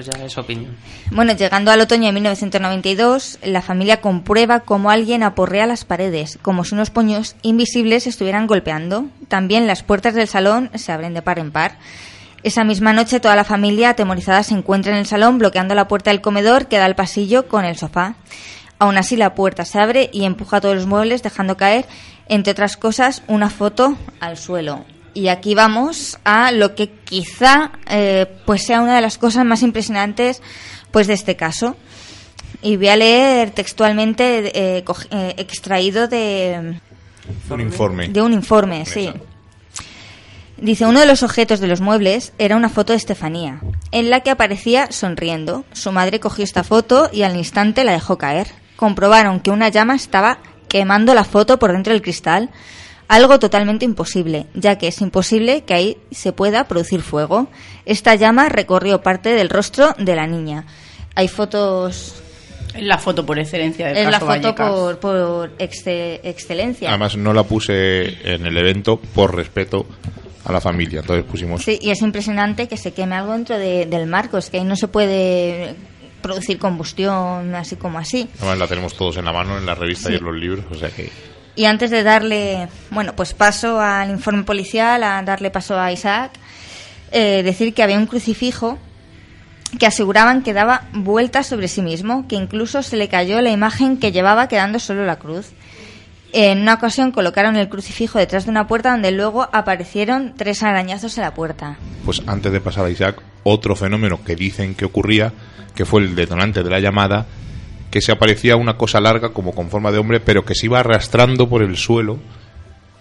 eso ya. Bueno, llegando al otoño de 1992, la familia comprueba cómo alguien aporrea las paredes, como si unos puños invisibles estuvieran golpeando. También las puertas del salón se abren de par en par. Esa misma noche toda la familia atemorizada se encuentra en el salón bloqueando la puerta del comedor que da al pasillo con el sofá. Aún así la puerta se abre y empuja todos los muebles dejando caer entre otras cosas, una foto al suelo. Y aquí vamos a lo que quizá eh, pues sea una de las cosas más impresionantes pues de este caso. Y voy a leer textualmente eh, eh, extraído de, Un informe. de un informe, sí. Dice, uno de los objetos de los muebles era una foto de Estefanía, en la que aparecía sonriendo. Su madre cogió esta foto y al instante la dejó caer. Comprobaron que una llama estaba quemando la foto por dentro del cristal, algo totalmente imposible, ya que es imposible que ahí se pueda producir fuego. Esta llama recorrió parte del rostro de la niña. Hay fotos... Es la foto por excelencia del Es la foto Vallecas. por, por exce- excelencia. Además, no la puse en el evento por respeto a la familia. Entonces pusimos. Sí, y es impresionante que se queme algo dentro de- del marco. Es que ahí no se puede producir combustión así como así. Además, la tenemos todos en la mano en la revista y en los libros. O sea que. Y antes de darle, bueno, pues paso al informe policial, a darle paso a Isaac, eh, decir que había un crucifijo que aseguraban que daba vueltas sobre sí mismo, que incluso se le cayó la imagen que llevaba quedando solo la cruz. En una ocasión colocaron el crucifijo detrás de una puerta donde luego aparecieron tres arañazos en la puerta. Pues antes de pasar a Isaac, otro fenómeno que dicen que ocurría, que fue el detonante de la llamada, que se aparecía una cosa larga como con forma de hombre, pero que se iba arrastrando por el suelo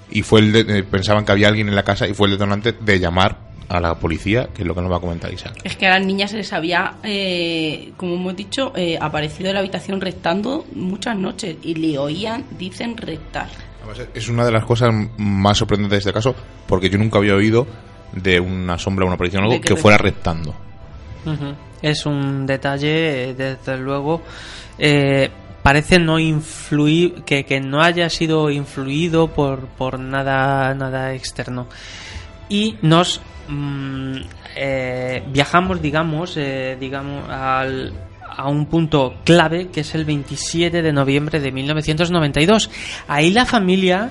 y fue el de- eh, pensaban que había alguien en la casa y fue el detonante de llamar a la policía, que es lo que nos va a comentar Isaac. Es que a las niñas se les había, eh, como hemos dicho, eh, aparecido en la habitación rectando muchas noches y le oían, dicen, rectar. Es una de las cosas más sorprendentes de este caso, porque yo nunca había oído de una sombra, una aparición o algo que que fuera. Ujú. Es un detalle, eh, desde luego, eh, parece no influir, que, que no haya sido influido por, por nada, nada externo. Y nos mm, eh, viajamos, digamos, eh, digamos, al, a un punto clave que es el 27 de noviembre de 1992. Ahí la familia,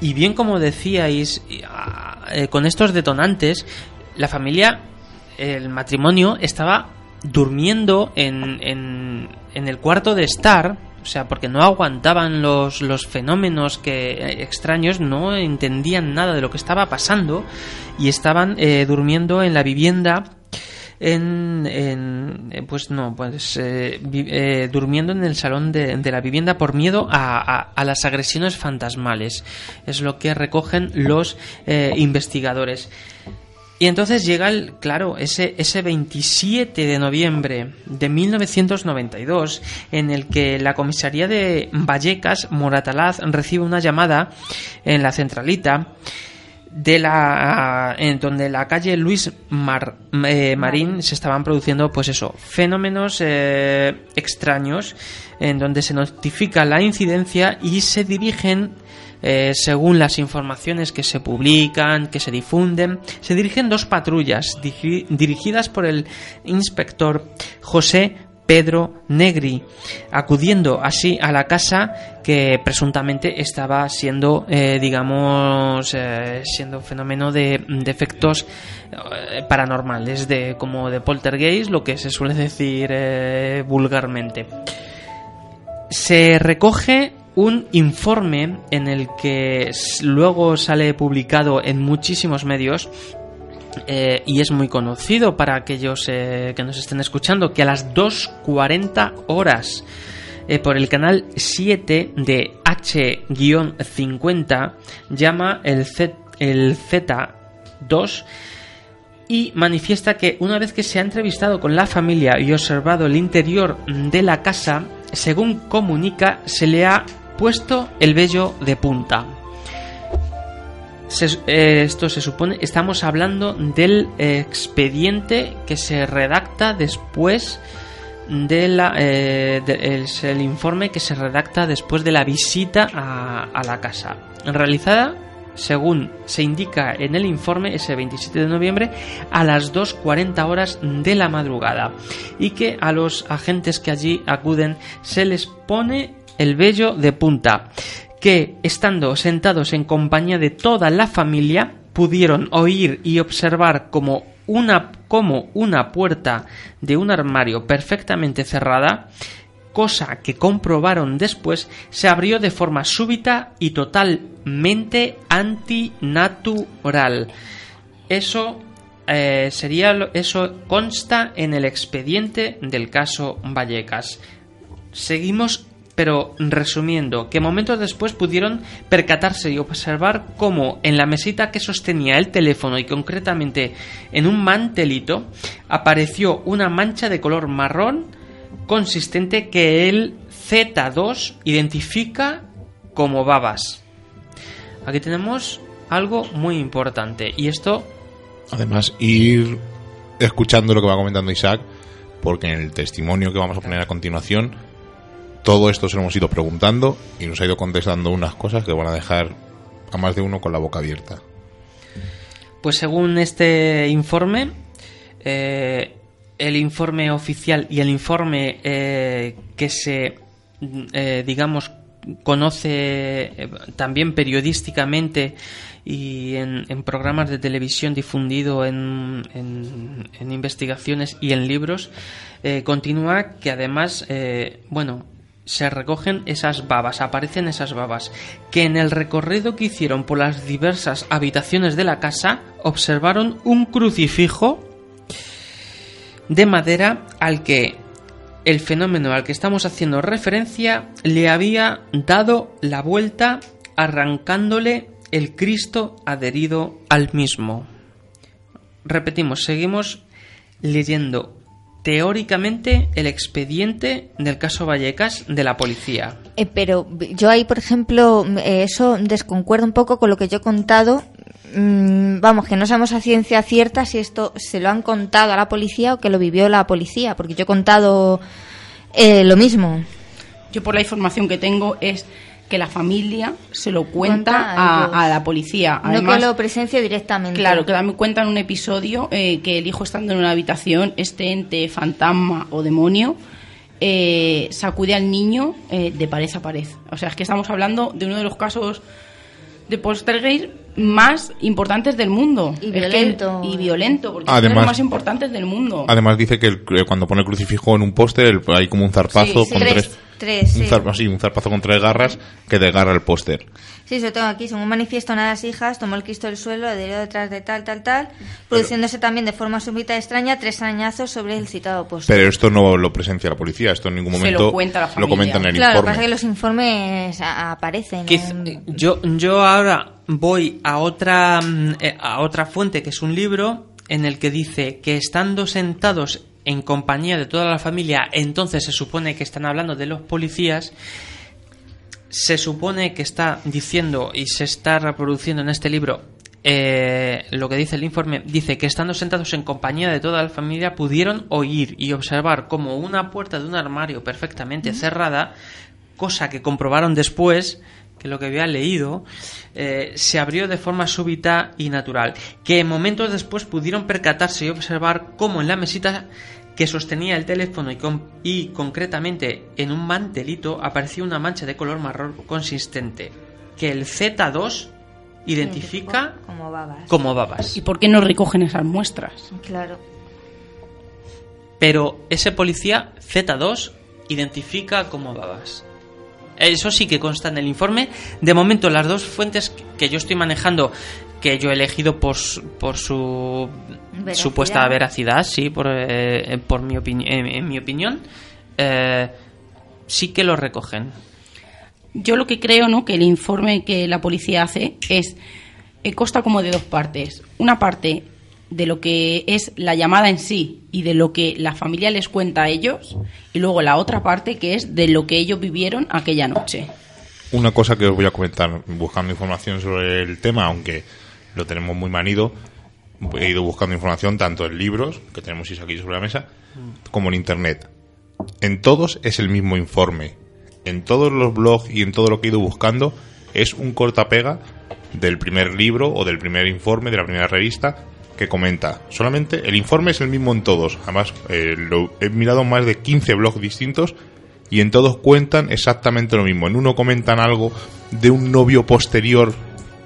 y bien como decíais, ah, con estos detonantes, la familia, el matrimonio estaba durmiendo en, en, en el cuarto de estar, o sea, porque no aguantaban los, los fenómenos que eh, extraños, no entendían nada de lo que estaba pasando y estaban eh, durmiendo en la vivienda en, en, eh, pues no pues eh, eh, durmiendo en el salón de, de la vivienda por miedo a, a- a las agresiones fantasmales. Es lo que recogen los investigadores y entonces llega el, claro, ese, ese 27 de noviembre de 1992, en el que la comisaría de Vallecas, Moratalaz, recibe una llamada en la centralita de la en donde la calle Luis eh, Marín se estaban produciendo pues eso fenómenos eh, extraños en donde se notifica la incidencia y se dirigen eh, según las informaciones que se publican, que se difunden, se dirigen dos patrullas dirigidas por el inspector José Pedro Negri, acudiendo así a la casa que presuntamente estaba siendo, eh, digamos, eh, siendo fenómeno de, de efectos eh, paranormales, de como de poltergeist, lo que se suele decir eh, vulgarmente. Se recoge un informe en el que luego sale publicado en muchísimos medios eh, y es muy conocido para aquellos eh, que nos estén escuchando que a las 2.40 horas eh, por el canal 7 de H-50 llama el, Z, el Z2 y manifiesta que una vez que se ha entrevistado con la familia y observado el interior de la casa, según comunica, se le ha puesto el vello de punta. Eh, esto se supone, estamos hablando del expediente que se redacta después de la, eh, es el informe que se redacta después de la visita a, a la casa. Realizada, según se indica en el informe, ese 27 de noviembre, a las 2.40 horas de la madrugada. Y que a los agentes que allí acuden se les pone el vello de punta. Que estando sentados en compañía de toda la familia, pudieron oír y observar como una, como una puerta de un armario perfectamente cerrada cosa que comprobaron después, se abrió de forma súbita y totalmente antinatural. Eso eh, sería eso consta en el expediente del caso Vallecas. Seguimos, pero resumiendo, que momentos después pudieron percatarse y observar cómo en la mesita que sostenía el teléfono y concretamente en un mantelito apareció una mancha de color marrón consistente que el Z2 identifica como babas. Aquí tenemos algo muy importante y esto Además, ir escuchando lo que va comentando Isaac, porque en el testimonio que vamos a poner a continuación, todo esto se lo hemos ido preguntando y nos ha ido contestando unas cosas que van a dejar a más de uno con la boca abierta. Pues según este informe, eh, el informe oficial y el informe eh, que se, eh, digamos, conoce eh, también periodísticamente y en, programas de televisión difundido en, en- investigaciones y en libros, continúa que además, bueno, se recogen esas babas, aparecen esas babas, que en el recorrido que hicieron por las diversas habitaciones de la casa observaron un crucifijo de madera al que el fenómeno al que estamos haciendo referencia le había dado la vuelta arrancándole el Cristo adherido al mismo. Repetimos, seguimos leyendo teóricamente el expediente del caso Vallecas de la policía. Eh, pero yo ahí, por ejemplo, eh, eso desconcuerda un poco con lo que yo he contado. Mm, vamos, que no sabemos a ciencia cierta si esto se lo han contado a la policía o que lo vivió la policía, porque yo he contado eh, lo mismo. Yo por la información que tengo es que la familia se lo cuenta Cuenta a la policía. no Además, que lo presencie directamente. Claro, que también cuentan un episodio eh, que el hijo estando en una habitación, este ente fantasma o demonio eh, sacude al niño eh, de pared a pared. O sea, es que estamos hablando de uno de los casos de poltergeist más importantes del mundo. Y Es que- violento. y violento, porque es de Además- los más importantes del mundo. Además dice que el- cuando pone el crucifijo en un póster hay como un zarpazo Sí, con tres- tres, tres, un, sí. zarpa- sí, un zarpazo con tres garras que desgarra el póster. Sí, eso tengo aquí. Según manifiesto las hijas, tomó el Cristo del suelo, adherido detrás de tal, tal, tal, produciéndose también de forma súbita y extraña tres arañazos sobre el citado póster. Pero esto no lo presencia la policía, esto en ningún Se lo momento cuenta la lo familia. comenta en el Claro, lo que informe. pasa es que los informes a- aparecen. En- Yo, yo ahora voy a otra, mm, eh, a otra fuente que es un libro en el que dice que estando sentados en compañía de toda la familia, entonces se supone que están hablando de los policías, se supone que está diciendo y se está reproduciendo en este libro eh, lo que dice el informe, dice que estando sentados en compañía de toda la familia pudieron oír y observar como una puerta de un armario perfectamente cerrada, cosa que comprobaron después que lo que había leído eh, se abrió de forma súbita y natural, que momentos después pudieron percatarse y observar cómo en la mesita que sostenía el teléfono y, con- y concretamente en un mantelito aparecía una mancha de color marrón consistente que el Z2 identifica como babas. como babas. ¿Y por qué no recogen esas muestras? Claro. Pero ese policía Z2 identifica como babas. Eso sí que consta en el informe. De momento, las dos fuentes que yo estoy manejando, que yo he elegido por, su- por su Veracidad. supuesta veracidad, sí, por, eh, por mi, opini- en mi opinión, eh, sí que lo recogen. Yo lo que creo, ¿no? Que el informe que la policía hace es eh, consta como de dos partes. Una parte de lo que es la llamada en sí y de lo que la familia les cuenta a ellos y luego la otra parte que es de lo que ellos vivieron aquella noche. Una cosa que os voy a comentar buscando información sobre el tema, aunque lo tenemos muy manido, he ido buscando información tanto en libros, que tenemos aquí sobre la mesa, como en internet. En todos es el mismo informe. En todos los blogs y en todo lo que he ido buscando es un cortapega del primer libro o del primer informe de la primera revista que comenta. Solamente el informe es el mismo en todos. Además, eh, lo, he mirado más de 15 blogs distintos y en todos cuentan exactamente lo mismo. En uno comentan algo de un novio posterior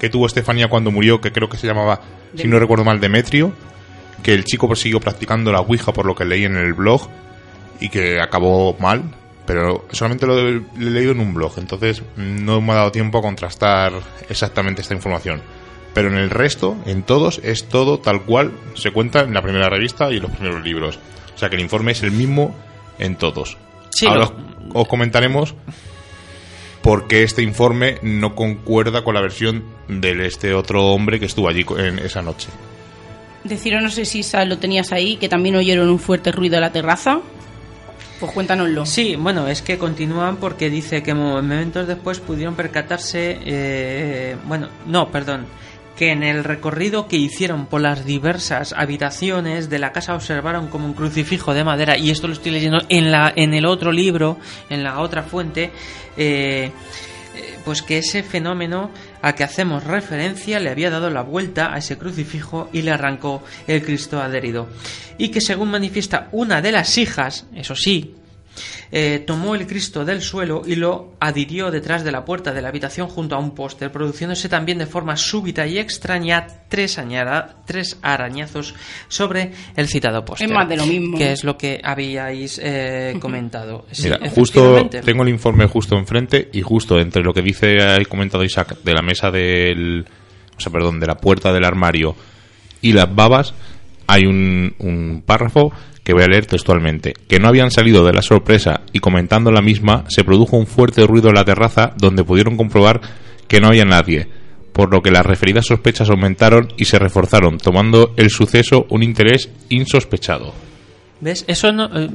que tuvo Estefanía cuando murió, que creo que se llamaba, si no recuerdo mal, Demetrio, que el chico siguió practicando la Ouija por lo que leí en el blog y que acabó mal, pero solamente lo he leído en un blog, entonces no me ha dado tiempo a contrastar exactamente esta información. Pero en el resto, en todos, es todo tal cual se cuenta en la primera revista y en los primeros libros. O sea que el informe es el mismo en todos. Sí, Ahora lo- os, os comentaremos por qué este informe no concuerda con la versión de este otro hombre que estuvo allí en esa noche. Deciros, no sé si lo tenías ahí, que también oyeron un fuerte ruido a la terraza. Pues cuéntanoslo. Sí, bueno, es que continúan porque dice que momentos después pudieron percatarse, eh, bueno, no, perdón, que en el recorrido que hicieron por las diversas habitaciones de la casa observaron como un crucifijo de madera y esto lo estoy leyendo en la en el otro libro, en la otra fuente, eh, eh, pues que ese fenómeno a que hacemos referencia le había dado la vuelta a ese crucifijo y le arrancó el Cristo adherido. Y que según manifiesta una de las hijas, eso sí, eh, tomó el Cristo del suelo y lo adhirió detrás de la puerta de la habitación junto a un póster, produciéndose también de forma súbita y extraña tres, añara- tres arañazos sobre el citado póster. Es más de lo mismo. Que es lo que habíais eh, comentado. Sí, Mira, justo tengo el informe justo enfrente y justo entre lo que dice el comentado Isaac de la mesa del, o sea, perdón, de la puerta del armario y las babas hay un, un párrafo que voy a leer textualmente. Que no habían salido de la sorpresa y comentando la misma se produjo un fuerte ruido en la terraza donde pudieron comprobar que no había nadie, por lo que las referidas sospechas aumentaron y se reforzaron, tomando el suceso un interés insospechado. ¿Ves? Eso no... eh,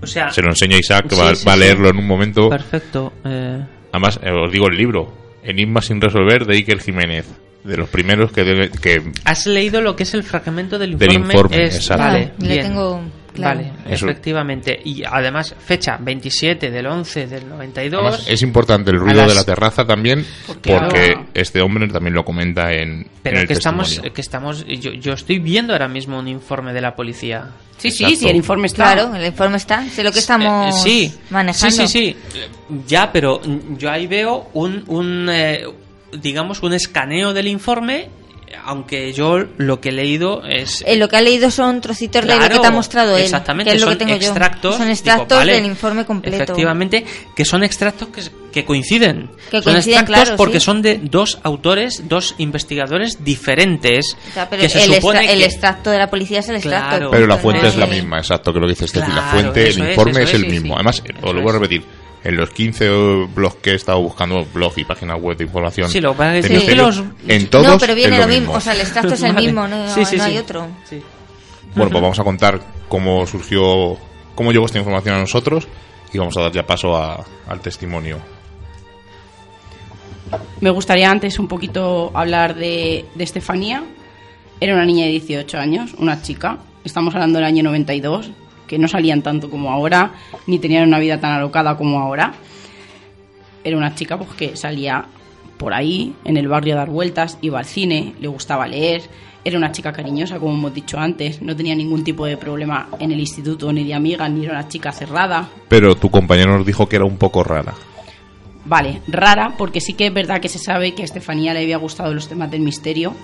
o sea... Se lo enseña Isaac, que Sí, va, sí, va a sí. leerlo en un momento. Perfecto. eh, Además, eh, os digo el libro, Enigma sin resolver de Iker Jiménez, de los primeros que, debe- que Has leído lo que es el fragmento del Del informe. informe, Es- exacto. Vale, Vale, le tengo claro. Vale, Eso. efectivamente. Y además, fecha 27 del 11 del 92. además es importante el ruido las- de la terraza también, Porque porque ahora- este hombre también lo comenta en, pero en el que estamos, que estamos yo, yo estoy viendo ahora mismo un informe de la policía. Sí, sí, Exacto. sí, el informe está. Claro, el informe está. Sé lo que estamos Eh, sí, manejando. Sí, sí, sí. Ya, pero yo ahí veo un, un eh, digamos, un escaneo del informe, aunque yo lo que he leído es... Eh, lo que ha leído son trocitos de lo Claro, que te ha mostrado él. Exactamente, que es lo son que tengo extractos. yo. Son digo, extractos vale, del informe completo. Efectivamente, que son extractos que, que coinciden. Que son coinciden, extractos claro, porque sí. son de dos autores, dos investigadores diferentes. O sea, pero que se el, supone extra- el que- extracto de la policía es el extracto. Claro. Pero la fuente no es la misma, exacto, que lo que dice Steffi. la Claro, fuente, el es, informe es, el es, mismo. sí. Además, Eso os lo vuelvo a es. repetir. En los 15 blogs que he estado buscando, blog y páginas web de información, Sí, lo que de que misterio, los- en todos No, pero viene lo mismo. O sea, el extracto es el Vale. mismo, no, Sí, sí, no sí. hay otro. Sí. Bueno, pues vamos a contar cómo surgió, cómo llegó esta información a nosotros y vamos a dar ya paso a- al testimonio. Me gustaría antes un poquito hablar de, de Estefanía. Era una niña de 18 años, una chica. Estamos hablando del año 92, que no salían tanto como ahora, ni tenían una vida tan alocada como ahora. Era una chica pues, que salía por ahí, en el barrio a dar vueltas, iba al cine, le gustaba leer. Era una chica cariñosa, como hemos dicho antes. No tenía ningún tipo de problema en el instituto, ni de amigas, ni era una chica cerrada. Pero tu compañero nos dijo que era un poco rara. Vale, rara, porque sí que es verdad que se sabe que a Estefanía le había gustado los temas del misterio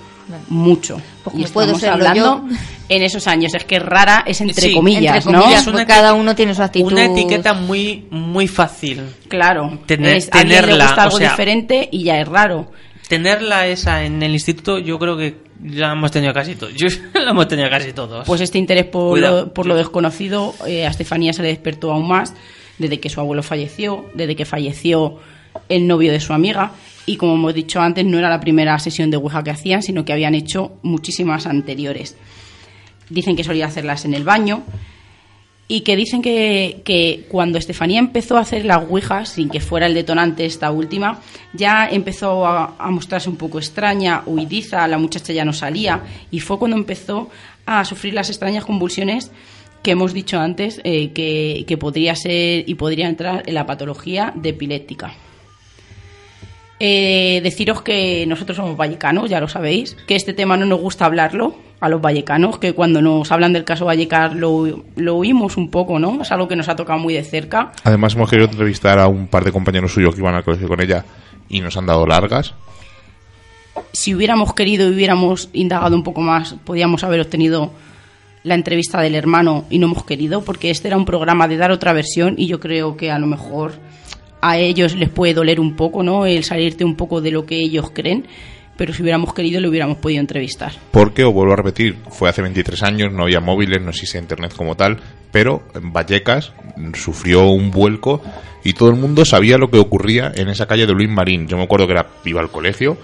mucho. Pues y puedo estamos hablando yo. en esos años. Es que rara es entre Sí, comillas, Entre ¿no? comillas, Es una cada uno tiene su actitud. Una etiqueta muy, muy fácil. Claro, Tener- es, a le tenerla, gusta algo o sea- diferente y ya es raro. Tenerla esa en el instituto, yo creo que ya hemos tenido casi todos. Yo la hemos tenido casi todos. Pues este interés por, lo, por lo desconocido eh, a Estefanía se le despertó aún más desde que su abuelo falleció, desde que falleció el novio de su amiga y como hemos dicho antes no era la primera sesión de Ouija que hacían, sino que habían hecho muchísimas anteriores. Dicen que solía hacerlas en el baño y que dicen que, que cuando Estefanía empezó a hacer las Ouijas, sin que fuera el detonante esta última, ya empezó a, mostrarse un poco extraña, huidiza, la muchacha ya no salía, y fue cuando empezó a sufrir las extrañas convulsiones que hemos dicho antes, eh, que, que podría ser y podría entrar en la patología de epiléptica. Eh, deciros que nosotros somos vallecanos, ya lo sabéis, que este tema no nos gusta hablarlo a los vallecanos, que cuando nos hablan del caso Vallecar lo, lo oímos un poco, ¿no? Es algo que nos ha tocado muy de cerca. Además, hemos querido entrevistar a un par de compañeros suyos que iban al colegio con ella y nos han dado largas. Si hubiéramos querido y hubiéramos indagado un poco más, podíamos haber obtenido la entrevista del hermano y no hemos querido, porque este era un programa de dar otra versión y yo creo que a lo mejor a ellos les puede doler un poco, ¿no? El salirte un poco de lo que ellos creen, pero si hubiéramos querido le hubiéramos podido entrevistar. Porque, os vuelvo a repetir, fue hace 23 años, no había móviles, no existe internet como tal, pero en Vallecas sufrió un vuelco y todo el mundo sabía lo que ocurría en esa calle de Luis Marín. Yo me acuerdo que era, iba al colegio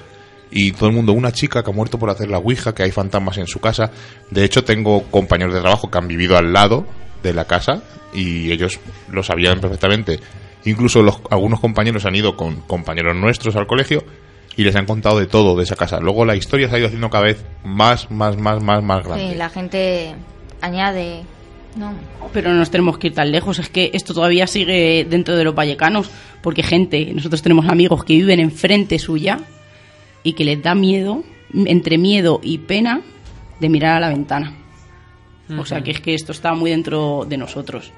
y todo el mundo, una chica que ha muerto por hacer la Ouija, que hay fantasmas en su casa. De hecho, tengo compañeros de trabajo que han vivido al lado de la casa y ellos lo sabían perfectamente. Incluso los, algunos compañeros han ido con compañeros nuestros al colegio y les han contado de todo de esa casa. Luego la historia se ha ido haciendo cada vez más, más, más, más, más grande. Sí, la gente añade. No. Pero no nos tenemos que ir tan lejos, es que esto todavía sigue dentro de los vallecanos, porque gente, nosotros tenemos amigos que viven enfrente suya y que les da miedo, entre miedo y pena, de mirar a la ventana. O sea que es que esto está muy dentro de nosotros.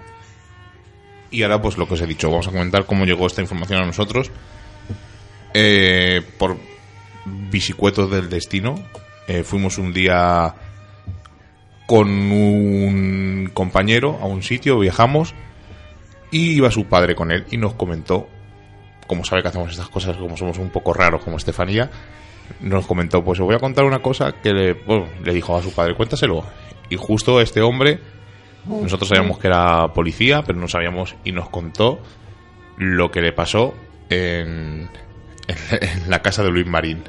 Y ahora, pues lo que os he dicho, vamos a comentar cómo llegó esta información a nosotros. Eh, por visicuetos del destino, eh, fuimos un día con un compañero a un sitio, viajamos y iba su padre con él y nos comentó, como sabe que hacemos estas cosas, como somos un poco raros como Estefanía, nos comentó, pues os voy a contar una cosa que le, bueno, le dijo a su padre, cuéntaselo. Y justo este hombre, nosotros sabíamos que era policía, pero no sabíamos y nos contó lo que le pasó en, la casa de Luis Marín.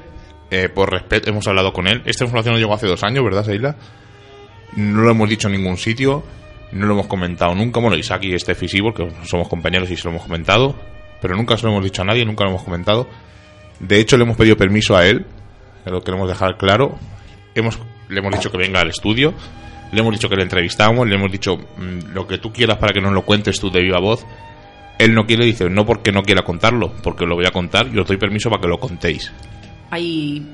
Eh, por respeto, hemos hablado con él. Esta información nos llegó hace dos años, ¿verdad, Seila? No lo hemos dicho en ningún sitio, no lo hemos comentado nunca. Bueno, Isaac y Steffi sí, porque somos compañeros y se lo hemos comentado, pero nunca se lo hemos dicho a nadie, nunca lo hemos comentado. De hecho, le hemos pedido permiso a él, lo queremos dejar claro. Hemos, le hemos dicho que venga al estudio, le hemos dicho que le entrevistamos, le hemos dicho mm, lo que tú quieras para que nos lo cuentes tú de viva voz. Él no quiere, dice, no porque no quiera contarlo, porque lo voy a contar y os doy permiso para que lo contéis. Hay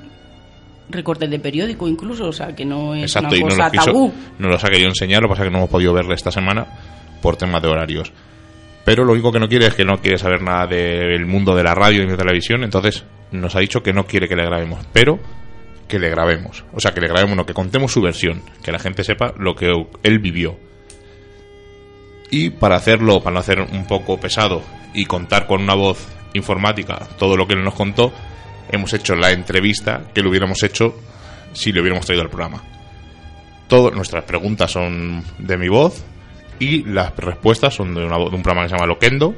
recortes de periódico incluso, o sea que no es Exacto, una cosa quiso, tabú. no los ha querido enseñar, lo que pasa es que no hemos podido verle esta semana por temas de horarios. Pero lo único que no quiere es que no quiere saber nada del mundo de la radio y de la televisión, entonces nos ha dicho que no quiere que le grabemos, pero que le grabemos. O sea, que le grabemos, no, que contemos su versión, que la gente sepa lo que él vivió. Y para hacerlo, para no hacer un poco pesado y contar con una voz informática todo lo que él nos contó, hemos hecho la entrevista que lo hubiéramos hecho si le hubiéramos traído al programa. Todas nuestras preguntas son de mi voz y las respuestas son de, una de un programa que se llama Loquendo,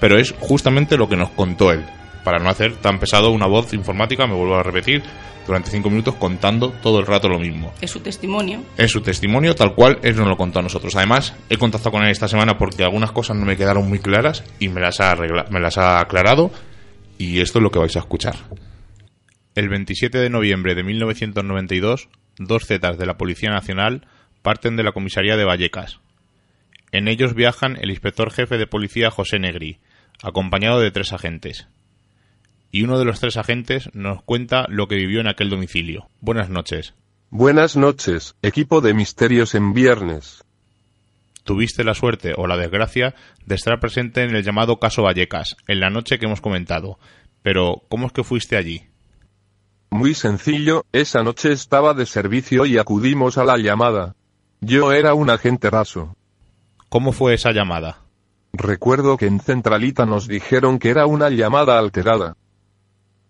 pero es justamente lo que nos contó él. Para no hacer tan pesado una voz informática, me vuelvo a repetir, durante cinco minutos contando todo el rato lo mismo. Es su testimonio. Es su testimonio tal cual él nos lo contó a nosotros. Además, he contactado con él esta semana porque algunas cosas no me quedaron muy claras y me las ha, me las ha aclarado y esto es lo que vais a escuchar. El 27 de noviembre de 1992, dos zetas de la Policía Nacional parten de la comisaría de Vallecas. En ellos viajan el inspector jefe de policía José Negri, acompañado de tres agentes. Y uno de los tres agentes nos cuenta lo que vivió en aquel domicilio. Buenas noches. Buenas noches, equipo de misterios en viernes. Tuviste la suerte o la desgracia de estar presente en el llamado caso Vallecas, en la noche que hemos comentado. Pero, ¿cómo es que fuiste allí? Muy sencillo, esa noche estaba de servicio y acudimos a la llamada. Yo era un agente raso. ¿Cómo fue esa llamada? Recuerdo que en Centralita nos dijeron que era una llamada alterada.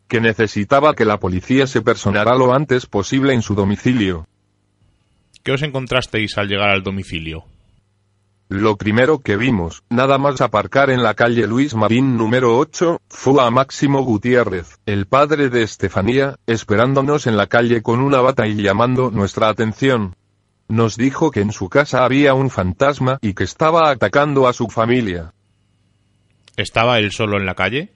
Que necesitaba que la policía se personara lo antes posible en su domicilio. ¿Qué os encontrasteis al llegar al domicilio? Lo primero que vimos, nada más aparcar en la calle Luis Marín número 8, fue a Máximo Gutiérrez, el padre de Estefanía, esperándonos en la calle con una bata y llamando nuestra atención. Nos dijo que en su casa había un fantasma y que estaba atacando a su familia. ¿Estaba él solo en la calle?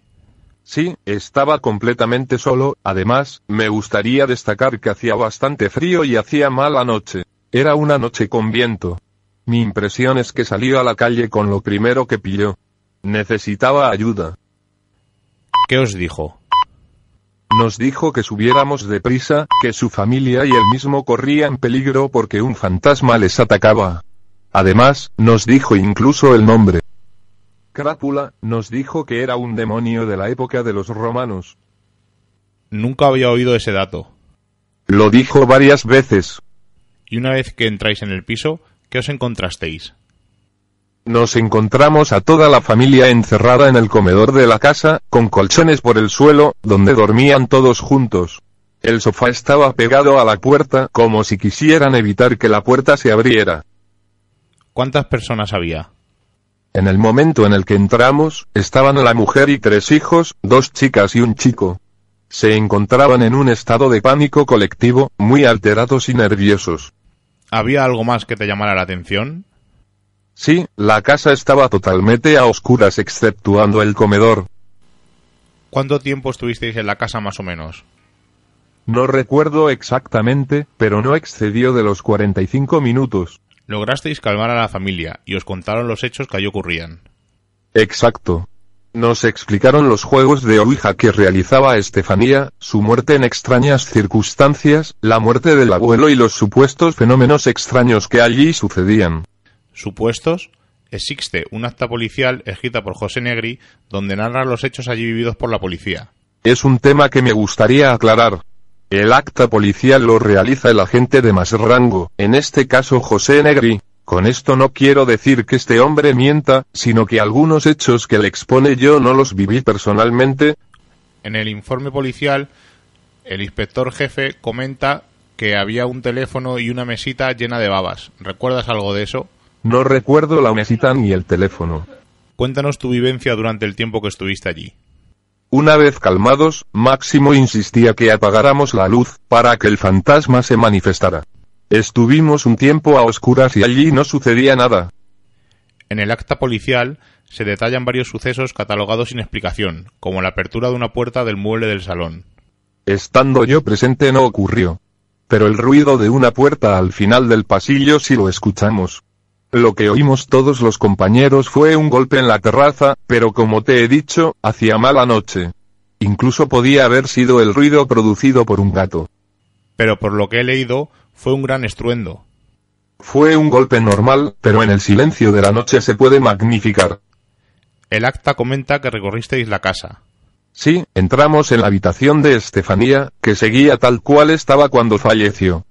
Sí, estaba completamente solo, además, me gustaría destacar que hacía bastante frío y hacía mala noche. Era una noche con viento. Mi impresión es que salió a la calle con lo primero que pilló. Necesitaba ayuda. ¿Qué os dijo? Nos dijo que subiéramos deprisa, que su familia y él mismo corrían peligro porque un fantasma les atacaba. Además, nos dijo incluso el nombre. Crápula, nos dijo que era un demonio de la época de los romanos. Nunca había oído ese dato. Lo dijo varias veces. Y una vez que entráis en el piso, ¿qué os encontrasteis? Nos encontramos a toda la familia encerrada en el comedor de la casa, con colchones por el suelo, donde dormían todos juntos. El sofá estaba pegado a la puerta, como si quisieran evitar que la puerta se abriera. ¿Cuántas personas había? En el momento en el que entramos, estaban la mujer y tres hijos, dos chicas y un chico. Se encontraban en un estado de pánico colectivo, muy alterados y nerviosos. ¿Había algo más que te llamara la atención? Sí, la casa estaba totalmente a oscuras exceptuando el comedor. ¿Cuánto tiempo estuvisteis en la casa más o menos? No recuerdo exactamente, pero no excedió de los 45 minutos. Lograsteis calmar a la familia y os contaron los hechos que allí ocurrían. Exacto. Nos explicaron los juegos de Ouija que realizaba Estefanía, su muerte en extrañas circunstancias, la muerte del abuelo y los supuestos fenómenos extraños que allí sucedían. ¿Supuestos? Existe un acta policial escrita por José Negri donde narra los hechos allí vividos por la policía. Es un tema que me gustaría aclarar. El acta policial lo realiza el agente de más rango, en este caso José Negri. Con esto no quiero decir que este hombre mienta, sino que algunos hechos que le expone yo no los viví personalmente. En el informe policial, el inspector jefe comenta que había un teléfono y una mesita llena de babas. ¿Recuerdas algo de eso? No recuerdo la mesita ni el teléfono. Cuéntanos tu vivencia durante el tiempo que estuviste allí. Una vez calmados, Máximo insistía que apagáramos la luz, para que el fantasma se manifestara. Estuvimos un tiempo a oscuras y allí no sucedía nada. En el acta policial se detallan varios sucesos catalogados sin explicación, como la apertura de una puerta del mueble del salón. Estando yo presente no ocurrió. Pero el ruido de una puerta al final del pasillo sí lo escuchamos. Lo que oímos todos los compañeros fue un golpe en la terraza, pero como te he dicho, hacía mala noche. Incluso podía haber sido el ruido producido por un gato. Pero por lo que he leído, fue un gran estruendo. Fue un golpe normal, pero en el silencio de la noche se puede magnificar. El acta comenta que recorristeis la casa. Sí, entramos en la habitación de Estefanía, que seguía tal cual estaba cuando falleció.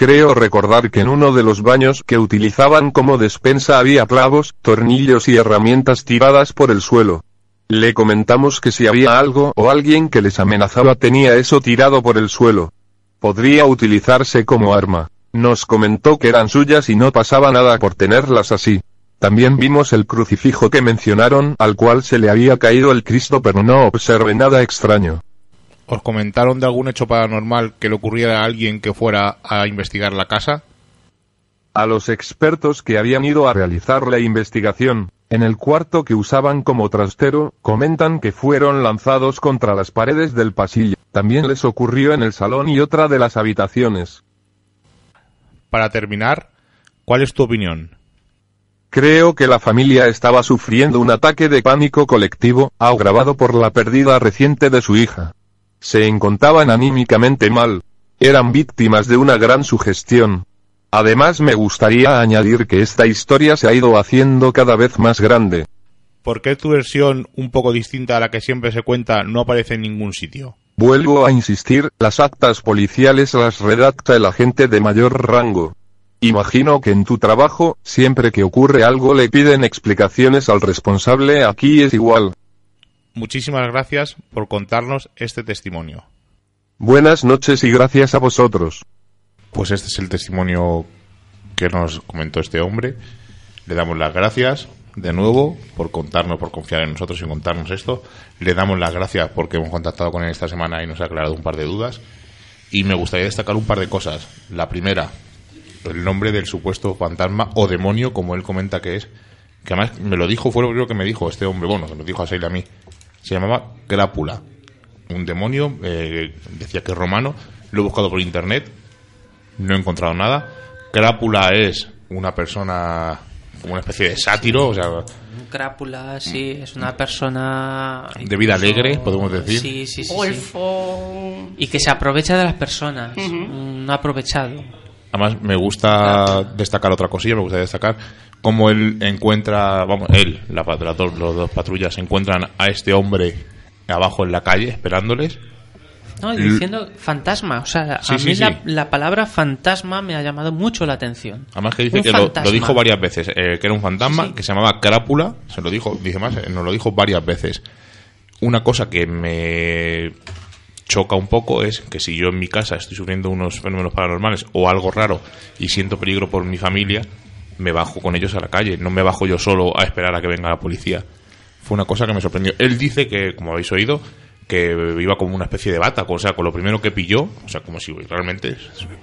Creo recordar que en uno de los baños que utilizaban como despensa había clavos, tornillos y herramientas tiradas por el suelo. Le comentamos que si había algo o alguien que les amenazaba tenía eso tirado por el suelo. Podría utilizarse como arma. Nos comentó que eran suyas y no pasaba nada por tenerlas así. También vimos el crucifijo que mencionaron, al cual se le había caído el Cristo pero no observé nada extraño. ¿Os comentaron de algún hecho paranormal que le ocurriera a alguien que fuera a investigar la casa? A los expertos que habían ido a realizar la investigación, en el cuarto que usaban como trastero, comentan que fueron lanzados contra las paredes del pasillo. También les ocurrió en el salón y otra de las habitaciones. Para terminar, ¿cuál es tu opinión? Creo que la familia estaba sufriendo un ataque de pánico colectivo, agravado por la pérdida reciente de su hija. Se encontraban anímicamente mal. Eran víctimas de una gran sugestión. Además me gustaría añadir que esta historia se ha ido haciendo cada vez más grande. ¿Por qué tu versión, un poco distinta a la que siempre se cuenta, no aparece en ningún sitio? Vuelvo a insistir, las actas policiales las redacta el agente de mayor rango. Imagino que en tu trabajo, siempre que ocurre algo le piden explicaciones al responsable, aquí es igual. Muchísimas gracias por contarnos este testimonio. Buenas noches y gracias a vosotros. Pues este es el testimonio que nos comentó este hombre. Le damos las gracias de nuevo por contarnos, por confiar en nosotros y contarnos esto. Le damos las gracias porque hemos contactado con él esta semana y nos ha aclarado un par de dudas. Y me gustaría destacar un par de cosas. La primera, el nombre del supuesto fantasma o demonio, como él comenta que es. Que además me lo dijo, fue lo primero que me dijo este hombre, bueno, que nos dijo a Seila a mí. Se llamaba Crápula. Un demonio, eh, decía que es romano. Lo he buscado por internet, no he encontrado nada. Crápula es una persona como una especie de sátiro, o sea, crápula, sí, es una persona... de vida alegre, podemos decir. Sí, sí, sí, sí. Golfo. Y que se aprovecha de las personas. Ujú. Un aprovechado. Además, me gusta destacar otra cosilla, me gusta destacar cómo él encuentra, vamos, él, la, las dos, los dos patrullas, encuentran a este hombre abajo en la calle esperándoles No, y L- diciendo fantasma. O sea, Sí, a mí sí. La, la palabra fantasma me ha llamado mucho la atención. Además que dice Un que lo, dijo varias veces, eh, que era un fantasma que se llamaba Crápula, se lo dijo, dice más, eh, nos lo dijo varias veces. Una cosa que me choca un poco es que si yo en mi casa estoy sufriendo unos fenómenos paranormales o algo raro y siento peligro por mi familia, me bajo con ellos a la calle, no me bajo yo solo a esperar a que venga la policía. Fue una cosa que me sorprendió. Él dice que, como habéis oído, que iba como una especie de bata, o sea, con lo primero que pilló, o sea, como si realmente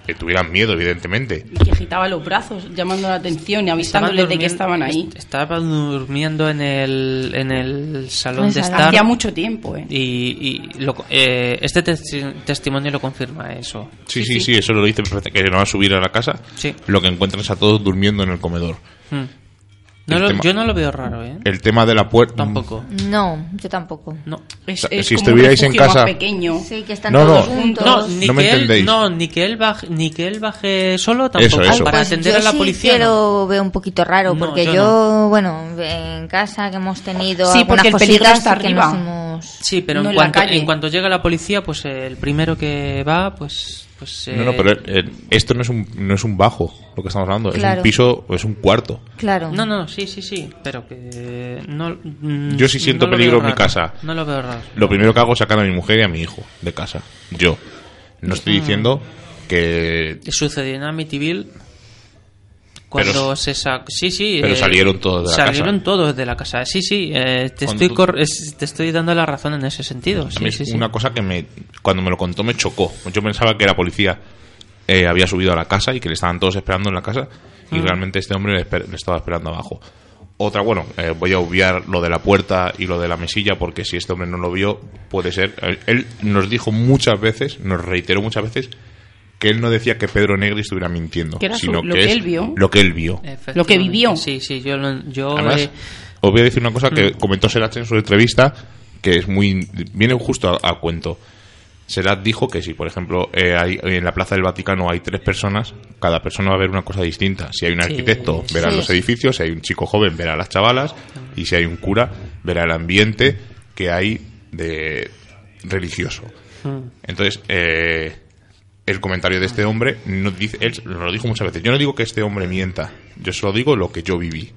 que tuvieran miedo, evidentemente. Y que agitaba los brazos, llamando la atención y avisándoles de que estaban ahí. est- Estaba durmiendo en el, en el salón de estar. Hacía mucho tiempo, ¿eh? Y, y lo- eh, este testi- testimonio lo confirma eso. Sí, sí, sí, eso lo dice que no va a subir a la casa. Sí. Lo que encuentran es a todos durmiendo en el comedor. Hmm. No El lo- tema- yo no lo veo raro, ¿eh? El tema de la puerta. Tampoco. No, yo tampoco. No. Es, O sea, es si como un estuvierais en casa- pequeño. Sí, que están No, todos no. juntos. No, ni, No me que él, entendéis. no ni, que él baje, ni que él baje solo tampoco. Eso, eso. Para Pues atender yo a la sí policía. que no. lo veo un poquito raro, No, porque yo yo, bueno, en casa que hemos tenido Sí, algunas porque el peligro cositas está que arriba. Sí, pero No en, cuanto, calle. en cuanto llega la policía, pues eh, el primero que va, pues. pues No, no, eh, pero eh, esto no es, un, no es un bajo, lo que estamos hablando. Es un piso, es un cuarto. Claro. No, no, sí, sí, sí, pero que no... mm, Yo sí siento no peligro veo en mi raro. casa. No lo veo raro. Lo primero que hago es sacar a mi mujer y a mi hijo de casa. Yo. No estoy diciendo que. Sucedió en Amityville cuando Pero- se. Sí, sí. pero eh, salieron todos de la salieron casa. todos de la casa. Sí, sí, eh, te, estoy tú- cor- es- te estoy dando la razón en ese sentido. Sí, sí, una cosa que me. Cuando me lo contó me chocó. Yo pensaba que la policía eh, había subido a la casa y que le estaban todos esperando en la casa. Y Mm. realmente este hombre le, esper- le estaba esperando abajo. Otra, bueno, eh, voy a obviar lo de la puerta y lo de la mesilla, porque si este hombre no lo vio, puede ser. Él, él nos dijo muchas veces, nos reiteró muchas veces, que él no decía que Pedro Negri estuviera mintiendo, Que era su- sino lo que, que es él vio. lo que él vio. Lo que vivió. Sí, sí, yo... yo Además, eh, os voy a decir una cosa que Mm. comentó Serach en su entrevista, que es muy. viene justo a, a cuento. Serach dijo que si, por ejemplo, eh, hay, en la Plaza del Vaticano hay tres personas, cada persona va a ver una cosa distinta. Si hay un Sí, arquitecto, verá sí. los edificios, si hay un chico joven, verá las chavalas, y si hay un cura, verá el ambiente que hay de religioso. mm. Entonces, eh, el comentario de este hombre no dice, él nos lo dijo muchas veces. Yo no digo que este hombre mienta, yo solo digo lo que yo viví.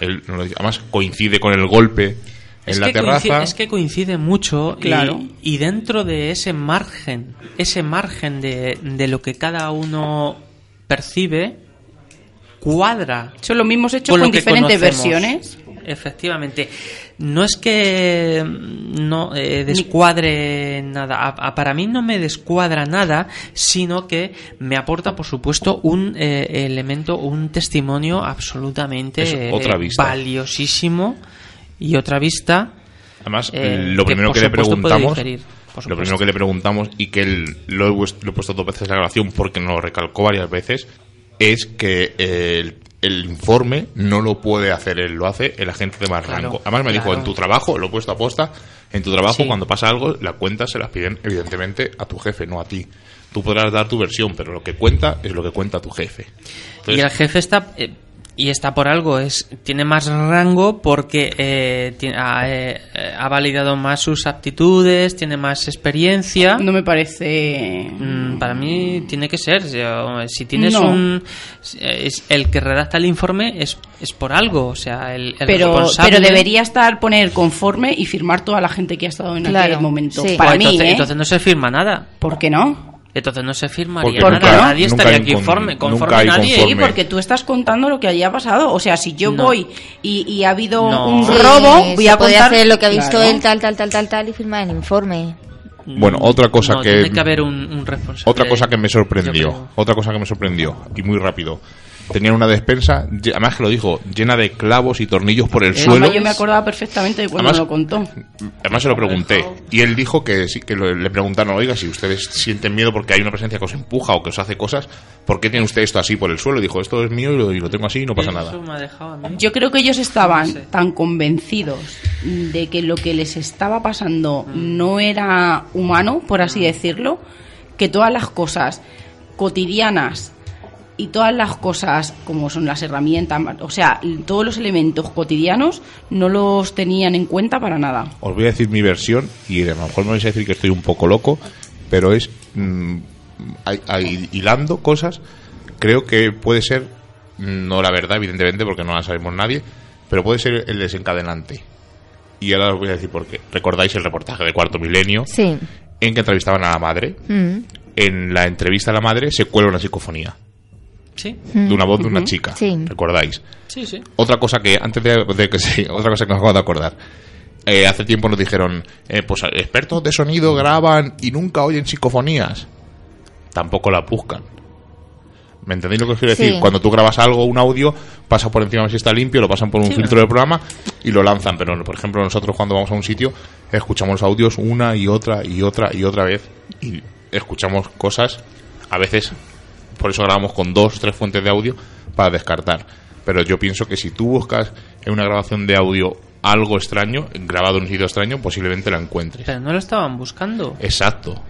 Él nos lo dice. Además, coincide con el golpe en Es la que, terraza. coincide, es que coincide mucho y- Claro. y, dentro de ese margen, ese margen de, de lo que cada uno percibe, cuadra Son los mismos hechos con con, lo diferentes conocemos. versiones. Efectivamente. No es que no eh, descuadre nada. A- a- para mí no me descuadra nada, sino que me aporta, por supuesto, un eh, elemento, un testimonio absolutamente eh, otra vista. valiosísimo y otra vista. Además, eh, lo primero que, le preguntamos, lo primero que le preguntamos y que él lo he, lo he puesto dos veces en la grabación porque nos lo recalcó varias veces, es que el, el informe no lo puede hacer él, lo hace el agente de más Claro, rango. Además me dijo, en tu trabajo, lo he puesto a posta, en tu trabajo Sí. cuando pasa algo, las cuentas se las piden evidentemente a tu jefe, no a ti. Tú podrás dar tu versión, pero lo que cuenta es lo que cuenta tu jefe. Entonces, y el jefe está eh, y está por algo es tiene más rango porque eh, ha, eh, eh, ha validado más sus aptitudes tiene más experiencia No me parece. Mm, para mí tiene que ser si tienes No. un es- el que redacta el informe es, es por algo o sea el, el Pero, responsable pero debería estar poner conforme y firmar toda la gente que ha estado en Claro, aquel momento. sí. Para Pues mí, entonces, ¿eh? entonces no se firma nada ¿Por qué no? Entonces no se firmaría Porque nada nunca- nadie estaría aquí con- conforme nunca conforme nadie conforme. Sí, porque tú estás contando lo que allí ha pasado. O sea, si yo No. voy y, y ha habido No. un Sí, robo, voy a contar hacer lo que ha visto Claro. él, tal, tal, tal, tal, tal, y firmar el informe. Bueno, otra cosa No, que- tiene que haber un, un responsable Otra cosa que me sorprendió, otra cosa que me sorprendió, y muy rápido. Tenían una despensa, además que lo dijo, llena de clavos y tornillos por el Eh, suelo. Además, yo me acordaba perfectamente de cuando Además- lo contó. Además se lo pregunté y él dijo que sí que le preguntaron, oiga, si ustedes sienten miedo porque hay una presencia que os empuja o que os hace cosas, ¿por qué tiene usted esto así por el suelo? Y dijo, esto es mío y lo, y lo tengo así y no pasa nada. Yo creo que ellos estaban No sé. tan convencidos de que lo que les estaba pasando no era humano, por así decirlo, que todas las cosas cotidianas y todas las cosas como son las herramientas, o sea, todos los elementos cotidianos no los tenían en cuenta para nada. Os voy a decir mi versión y a lo mejor me vais a decir que estoy un poco loco pero es mm, hay- hay- hilando cosas. Creo que puede ser, no la verdad, evidentemente, porque no la sabemos nadie, pero puede ser el desencadenante. Y ahora os voy a decir por qué. ¿Recordáis el reportaje de Cuarto Milenio? Sí. En que entrevistaban a la madre. Mm. En la entrevista a la madre se cuela una psicofonía. Sí. De una voz de una chica. Sí. ¿Recordáis? Sí, sí. Otra cosa que, antes de, de que sí, otra cosa que me acabo de acordar. Eh, hace tiempo nos dijeron, eh, pues expertos de sonido graban y nunca oyen psicofonías. Tampoco la buscan. ¿Me entendéis lo que os quiero decir? Sí. Cuando tú grabas algo, un audio, pasa por encima si está limpio, lo pasan por un Sí. filtro del programa y lo lanzan. Pero, por ejemplo, nosotros cuando vamos a un sitio, escuchamos los audios una y otra y otra y otra vez. Y escuchamos cosas, a veces, por eso grabamos con dos, tres fuentes de audio para descartar. Pero yo pienso que si tú buscas en una grabación de audio algo extraño, grabado en un sitio extraño, posiblemente la encuentres. Pero no lo estaban buscando. Exacto.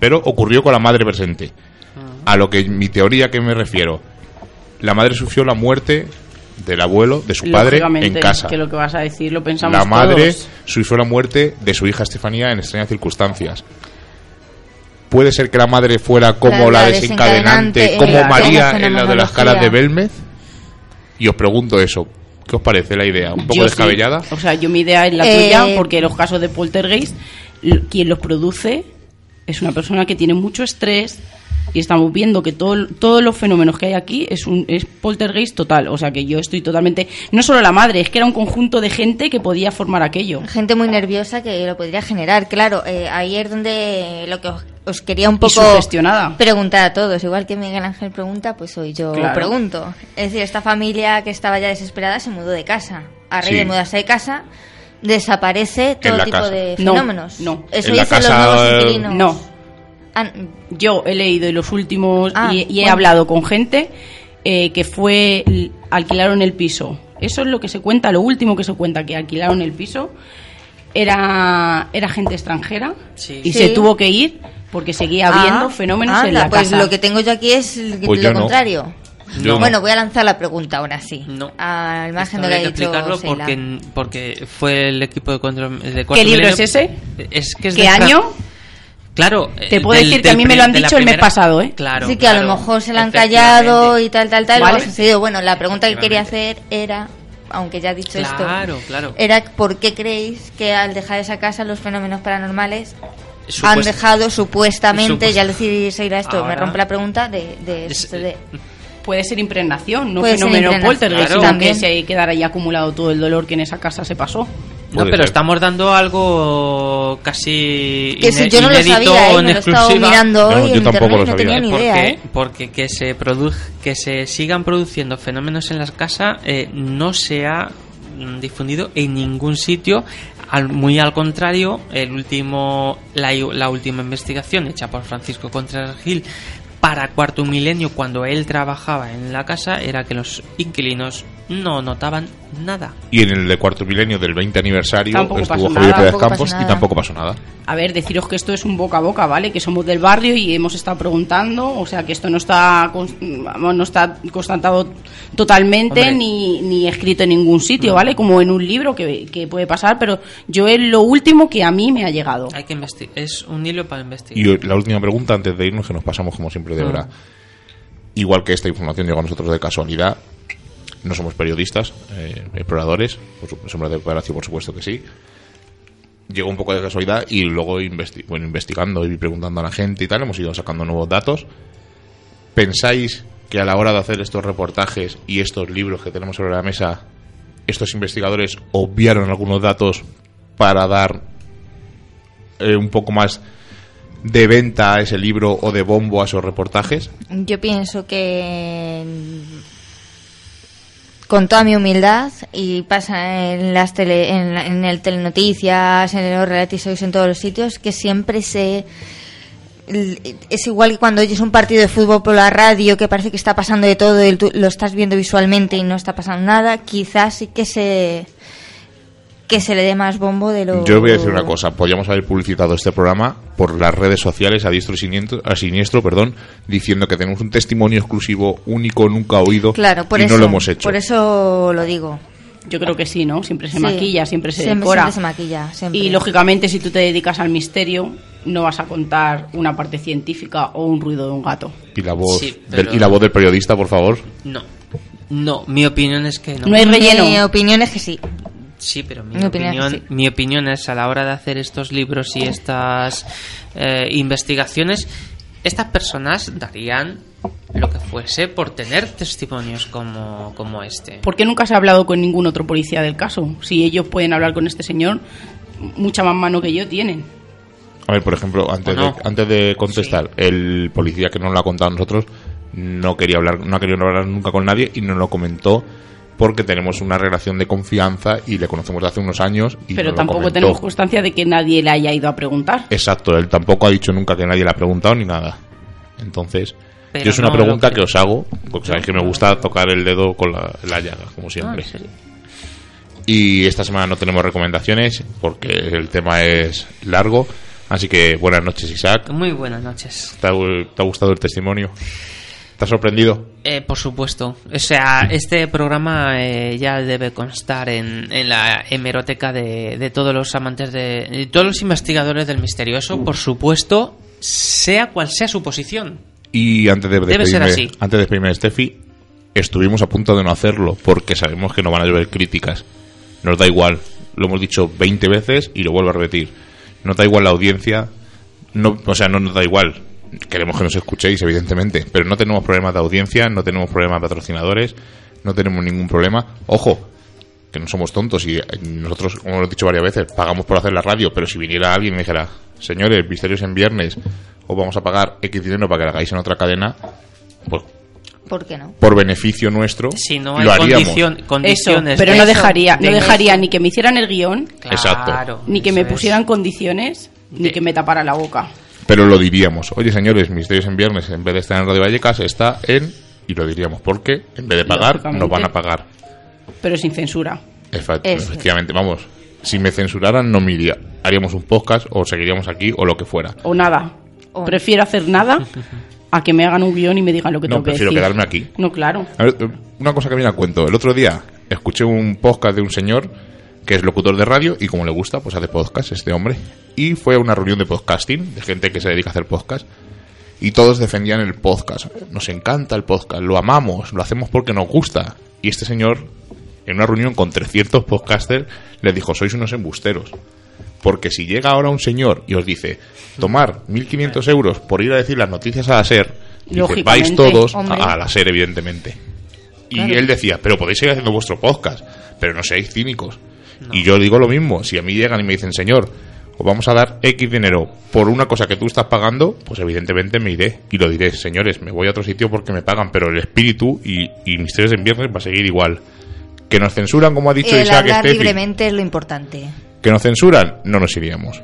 Pero ocurrió con la madre presente. A lo que mi teoría que me refiero. La madre sufrió la muerte del abuelo, de su padre, en casa. Que lo que vas a decir lo pensamos La madre todos. sufrió la muerte de su hija Estefanía en extrañas circunstancias. Puede ser que la madre fuera como La- la, la desencadenante, desencadenante como María en la de las caras de. Belmez. Y os pregunto eso. ¿Qué os parece la idea? ¿Un poco Yo sí. descabellada? O sea, yo mi idea es la Eh, tuya, porque los casos de poltergeist, quien los produce es una persona que tiene mucho estrés y estamos viendo que todo, todos los fenómenos que hay aquí es un es poltergeist total. O sea, que yo estoy totalmente... No solo la madre, es que era un conjunto de gente que podía formar aquello. Gente muy nerviosa que lo podría generar. Claro, eh, ahí es donde lo que os, os quería un Y poco sugestionada. preguntar a todos. Igual que Miguel Ángel pregunta, pues hoy yo Claro. pregunto. Es decir, esta familia que estaba ya desesperada se mudó de casa. A raíz Sí. de mudarse de casa, desaparece todo tipo casa. de No, fenómenos. no. Eso En la dicen casa, los nuevos eh, inquilinos. No, Ah, Yo he leído en los últimos Ah, y, y he bueno. hablado con gente eh, que fue alquilaron el piso. Eso es lo que se cuenta, lo último que se cuenta que alquilaron el piso era era gente extranjera Sí. y Sí. se tuvo que ir porque seguía habiendo ah, fenómenos en anda, la pues casa. lo que tengo yo aquí es Pues lo no. contrario. Yo no. Bueno, voy a lanzar la pregunta ahora sí. No. Al margen Esto de lo que ha dicho porque, porque fue el equipo de control de ¿Qué libro Milenio. es ese? Es que es ¿Qué de año? Claro. Te eh, puedo del- decir que a mí me lo han dicho el mes pasado, ¿eh? Claro. Sí, que a lo claro, mejor se la han callado y tal, tal, tal. Vale. sucedido. Bueno, la pregunta que quería hacer era, aunque ya he dicho esto, Claro, claro. era por qué creéis que al dejar esa casa los fenómenos paranormales han dejado supuestamente, Supuest- ya decir Seira esto, me rompe la pregunta de, de Es- suceder. Puede ser impregnación, no Puede ser fenómeno poltergeist, claro. También. que se quedara ahí acumulado todo el dolor que en esa casa se pasó. No, pero ser. estamos dando algo casi Que si yo no lo inédito sabía, ¿eh? en me lo mirando No, hoy yo en tampoco internet lo y no sabía, tenía ¿eh? ni ¿Por idea. qué? ¿eh? Porque que se produ que se sigan produciendo fenómenos en las casas eh, no se ha mm, difundido en ningún sitio. Al- muy al contrario, el último la, la última investigación hecha por Francisco Contreras Gil para Cuarto Milenio cuando él trabajaba en la casa era que los inquilinos no notaban nada. Y en el de cuarto milenio del 20 aniversario Tampoco estuvo pasó Javier nada. Pérez Tampoco Campos y tampoco pasó nada. A ver, deciros que esto es un boca a boca, ¿vale? Que somos del barrio y hemos estado preguntando, o sea, que esto no está no está constatado totalmente Hombre. ni, ni escrito en ningún sitio, ¿vale? Como en un libro que, que puede pasar, pero yo es lo último que a mí me ha llegado. Hay que investigar. Es un hilo para investigar. Y la última pregunta antes de irnos, que nos pasamos como siempre de Ah. hora. Igual que esta información llegó a nosotros de casualidad, no somos periodistas, eh, exploradores, por somos de Palacio, por supuesto que sí. Llegó un poco de casualidad y luego bueno, investigando y preguntando a la gente y tal, hemos ido sacando nuevos datos. ¿Pensáis que a la hora de hacer estos reportajes y estos libros que tenemos sobre la mesa, estos investigadores obviaron algunos datos para dar eh, un poco más de venta a ese libro o de bombo a esos reportajes? Yo pienso que con toda mi humildad y pasa en las tele, en, en el telenoticias, en los reality shows, en todos los sitios, que siempre se es igual que cuando oyes un partido de fútbol por la radio que parece que está pasando de todo y tú lo estás viendo visualmente y no está pasando nada, quizás sí que se que se le dé más bombo de lo Yo voy a decir una cosa, podríamos haber publicitado este programa por las redes sociales a diestro y siniestro, a siniestro perdón, diciendo que tenemos un testimonio exclusivo, único, nunca oído, Claro, por y eso no lo hemos hecho. por eso lo digo. Yo creo que sí, ¿no? Siempre se Sí. maquilla, siempre se Siempre- decora. siempre se maquilla, siempre. Y lógicamente, si tú te dedicas al misterio, no vas a contar una parte científica o un ruido de un gato. Y la voz, Sí, del, y la voz del periodista, por favor. No. No, mi opinión es que no. No hay relleno. Mi opinión es que sí. Sí, pero mi, Mi opinión sí. mi opinión es a la hora de hacer estos libros y estas eh, investigaciones, estas personas darían lo que fuese por tener testimonios como, como este. ¿Por qué nunca se ha hablado con ningún otro policía del caso? Si ellos pueden hablar con este señor, mucha más mano que yo tienen. A ver, por ejemplo, antes, de, antes de contestar, el policía que nos lo ha contado a nosotros no quería hablar, no ha querido hablar nunca con nadie y nos lo comentó porque tenemos una relación de confianza y le conocemos de hace unos años. Y Pero tampoco tenemos constancia de que nadie le haya ido a preguntar. Exacto, él tampoco ha dicho nunca que nadie le ha preguntado ni nada. Entonces, Pero yo es una no pregunta que os hago, porque sabéis que me gusta tocar el dedo con la, la llaga, como Ah, siempre. ¿en serio? Y esta semana no tenemos recomendaciones porque el tema es largo. Así que buenas noches, Isaac. Muy buenas noches. ¿Te ha, te ha gustado el testimonio? ¿Te sorprendido? Eh, por supuesto. O sea, este programa eh, ya debe constar en, en la hemeroteca de, de todos los amantes de, de todos los investigadores del misterioso, por supuesto, sea cual sea su posición. Y antes de Debe ser así. antes de despedirme de Steffi, estuvimos a punto de no hacerlo porque sabemos que no van a llover críticas. Nos da igual. Lo hemos dicho 20 veces y lo vuelvo a repetir. Nos da igual la audiencia. No, o sea, no nos da igual. Queremos que nos escuchéis, evidentemente. Pero no tenemos problemas de audiencia, no tenemos problemas de patrocinadores, no tenemos ningún problema. Ojo, que no somos tontos y eh, nosotros, como hemos dicho varias veces, pagamos por hacer la radio. Pero si viniera alguien y me dijera, señores, misterios en viernes, os vamos a pagar X dinero para que la hagáis en otra cadena, pues ¿Por qué no? por beneficio nuestro, Si no hay lo haríamos. condicion- Eso, condiciones. pero no dejaría, no de- dejaría ni que me hicieran el guion, Claro, Exacto. ni que me es. pusieran condiciones, ni De- que me tapara la boca. Pero lo diríamos. Oye, señores, Misterios en Viernes, en vez de estar en Radio Vallecas, está en... Y lo diríamos, porque en vez de pagar, nos van a pagar. Pero sin censura. Efectivamente, vamos. Si me censuraran, no me iría. Haríamos un podcast o seguiríamos aquí o lo que fuera. O nada. O- Prefiero hacer nada a que me hagan un guion y me digan lo que No, tengo que prefiero decir. quedarme aquí. No, claro. A ver, eh, una cosa que viene al cuento. El otro día escuché un podcast de un señor que es locutor de radio y como le gusta, pues hace podcast este hombre. Y fue a una reunión de podcasting, de gente que se dedica a hacer podcast. Y todos defendían el podcast. Nos encanta el podcast, lo amamos, lo hacemos porque nos gusta. Y este señor, en una reunión con 300 podcasters, les dijo, sois unos embusteros. Porque si llega ahora un señor y os dice, tomar 1.500 euros por ir a decir las noticias a la SER, dice, vais todos hombre. a la SER, evidentemente. Y él decía, pero podéis seguir haciendo vuestro podcast, pero no seáis cínicos. Y yo digo lo mismo, si a mí llegan y me dicen, señor, os vamos a dar X dinero por una cosa que tú estás pagando, pues evidentemente me iré y lo diré, señores, me voy a otro sitio porque me pagan, pero el espíritu y, y Misterios en Viernes va a seguir igual. Que nos censuran, como ha dicho El Isaac hablar Steffi, libremente es lo importante. que nos censuran, no nos iríamos.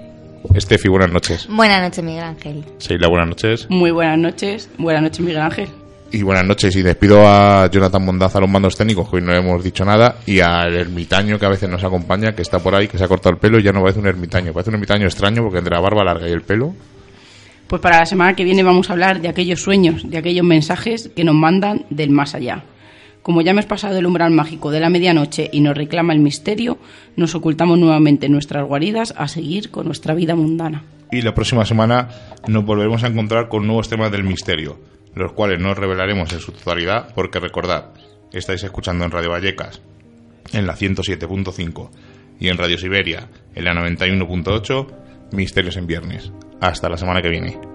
Steffi, buenas noches. Buenas noches, Miguel Ángel. Seila, buenas noches. Muy buenas noches. Buenas noches, Miguel Ángel. Y buenas noches. Y despido a Jonathan Mondaza a los mandos técnicos, que hoy no hemos dicho nada, y al ermitaño que a veces nos acompaña, que está por ahí, que se ha cortado el pelo y ya no parece un ermitaño. Parece un ermitaño extraño porque entre la barba larga y el pelo. Pues para la semana que viene vamos a hablar de aquellos sueños, de aquellos mensajes que nos mandan del más allá. Como ya hemos pasado el umbral mágico de la medianoche y nos reclama el misterio, nos ocultamos nuevamente en nuestras guaridas a seguir con nuestra vida mundana. Y la próxima semana nos volveremos a encontrar con nuevos temas del misterio, los cuales no revelaremos en su totalidad, porque recordad, estáis escuchando en Radio Vallecas, en la 107.5, y en Radio Siberia, en la 91.8, Misterios en Viernes. Hasta la semana que viene.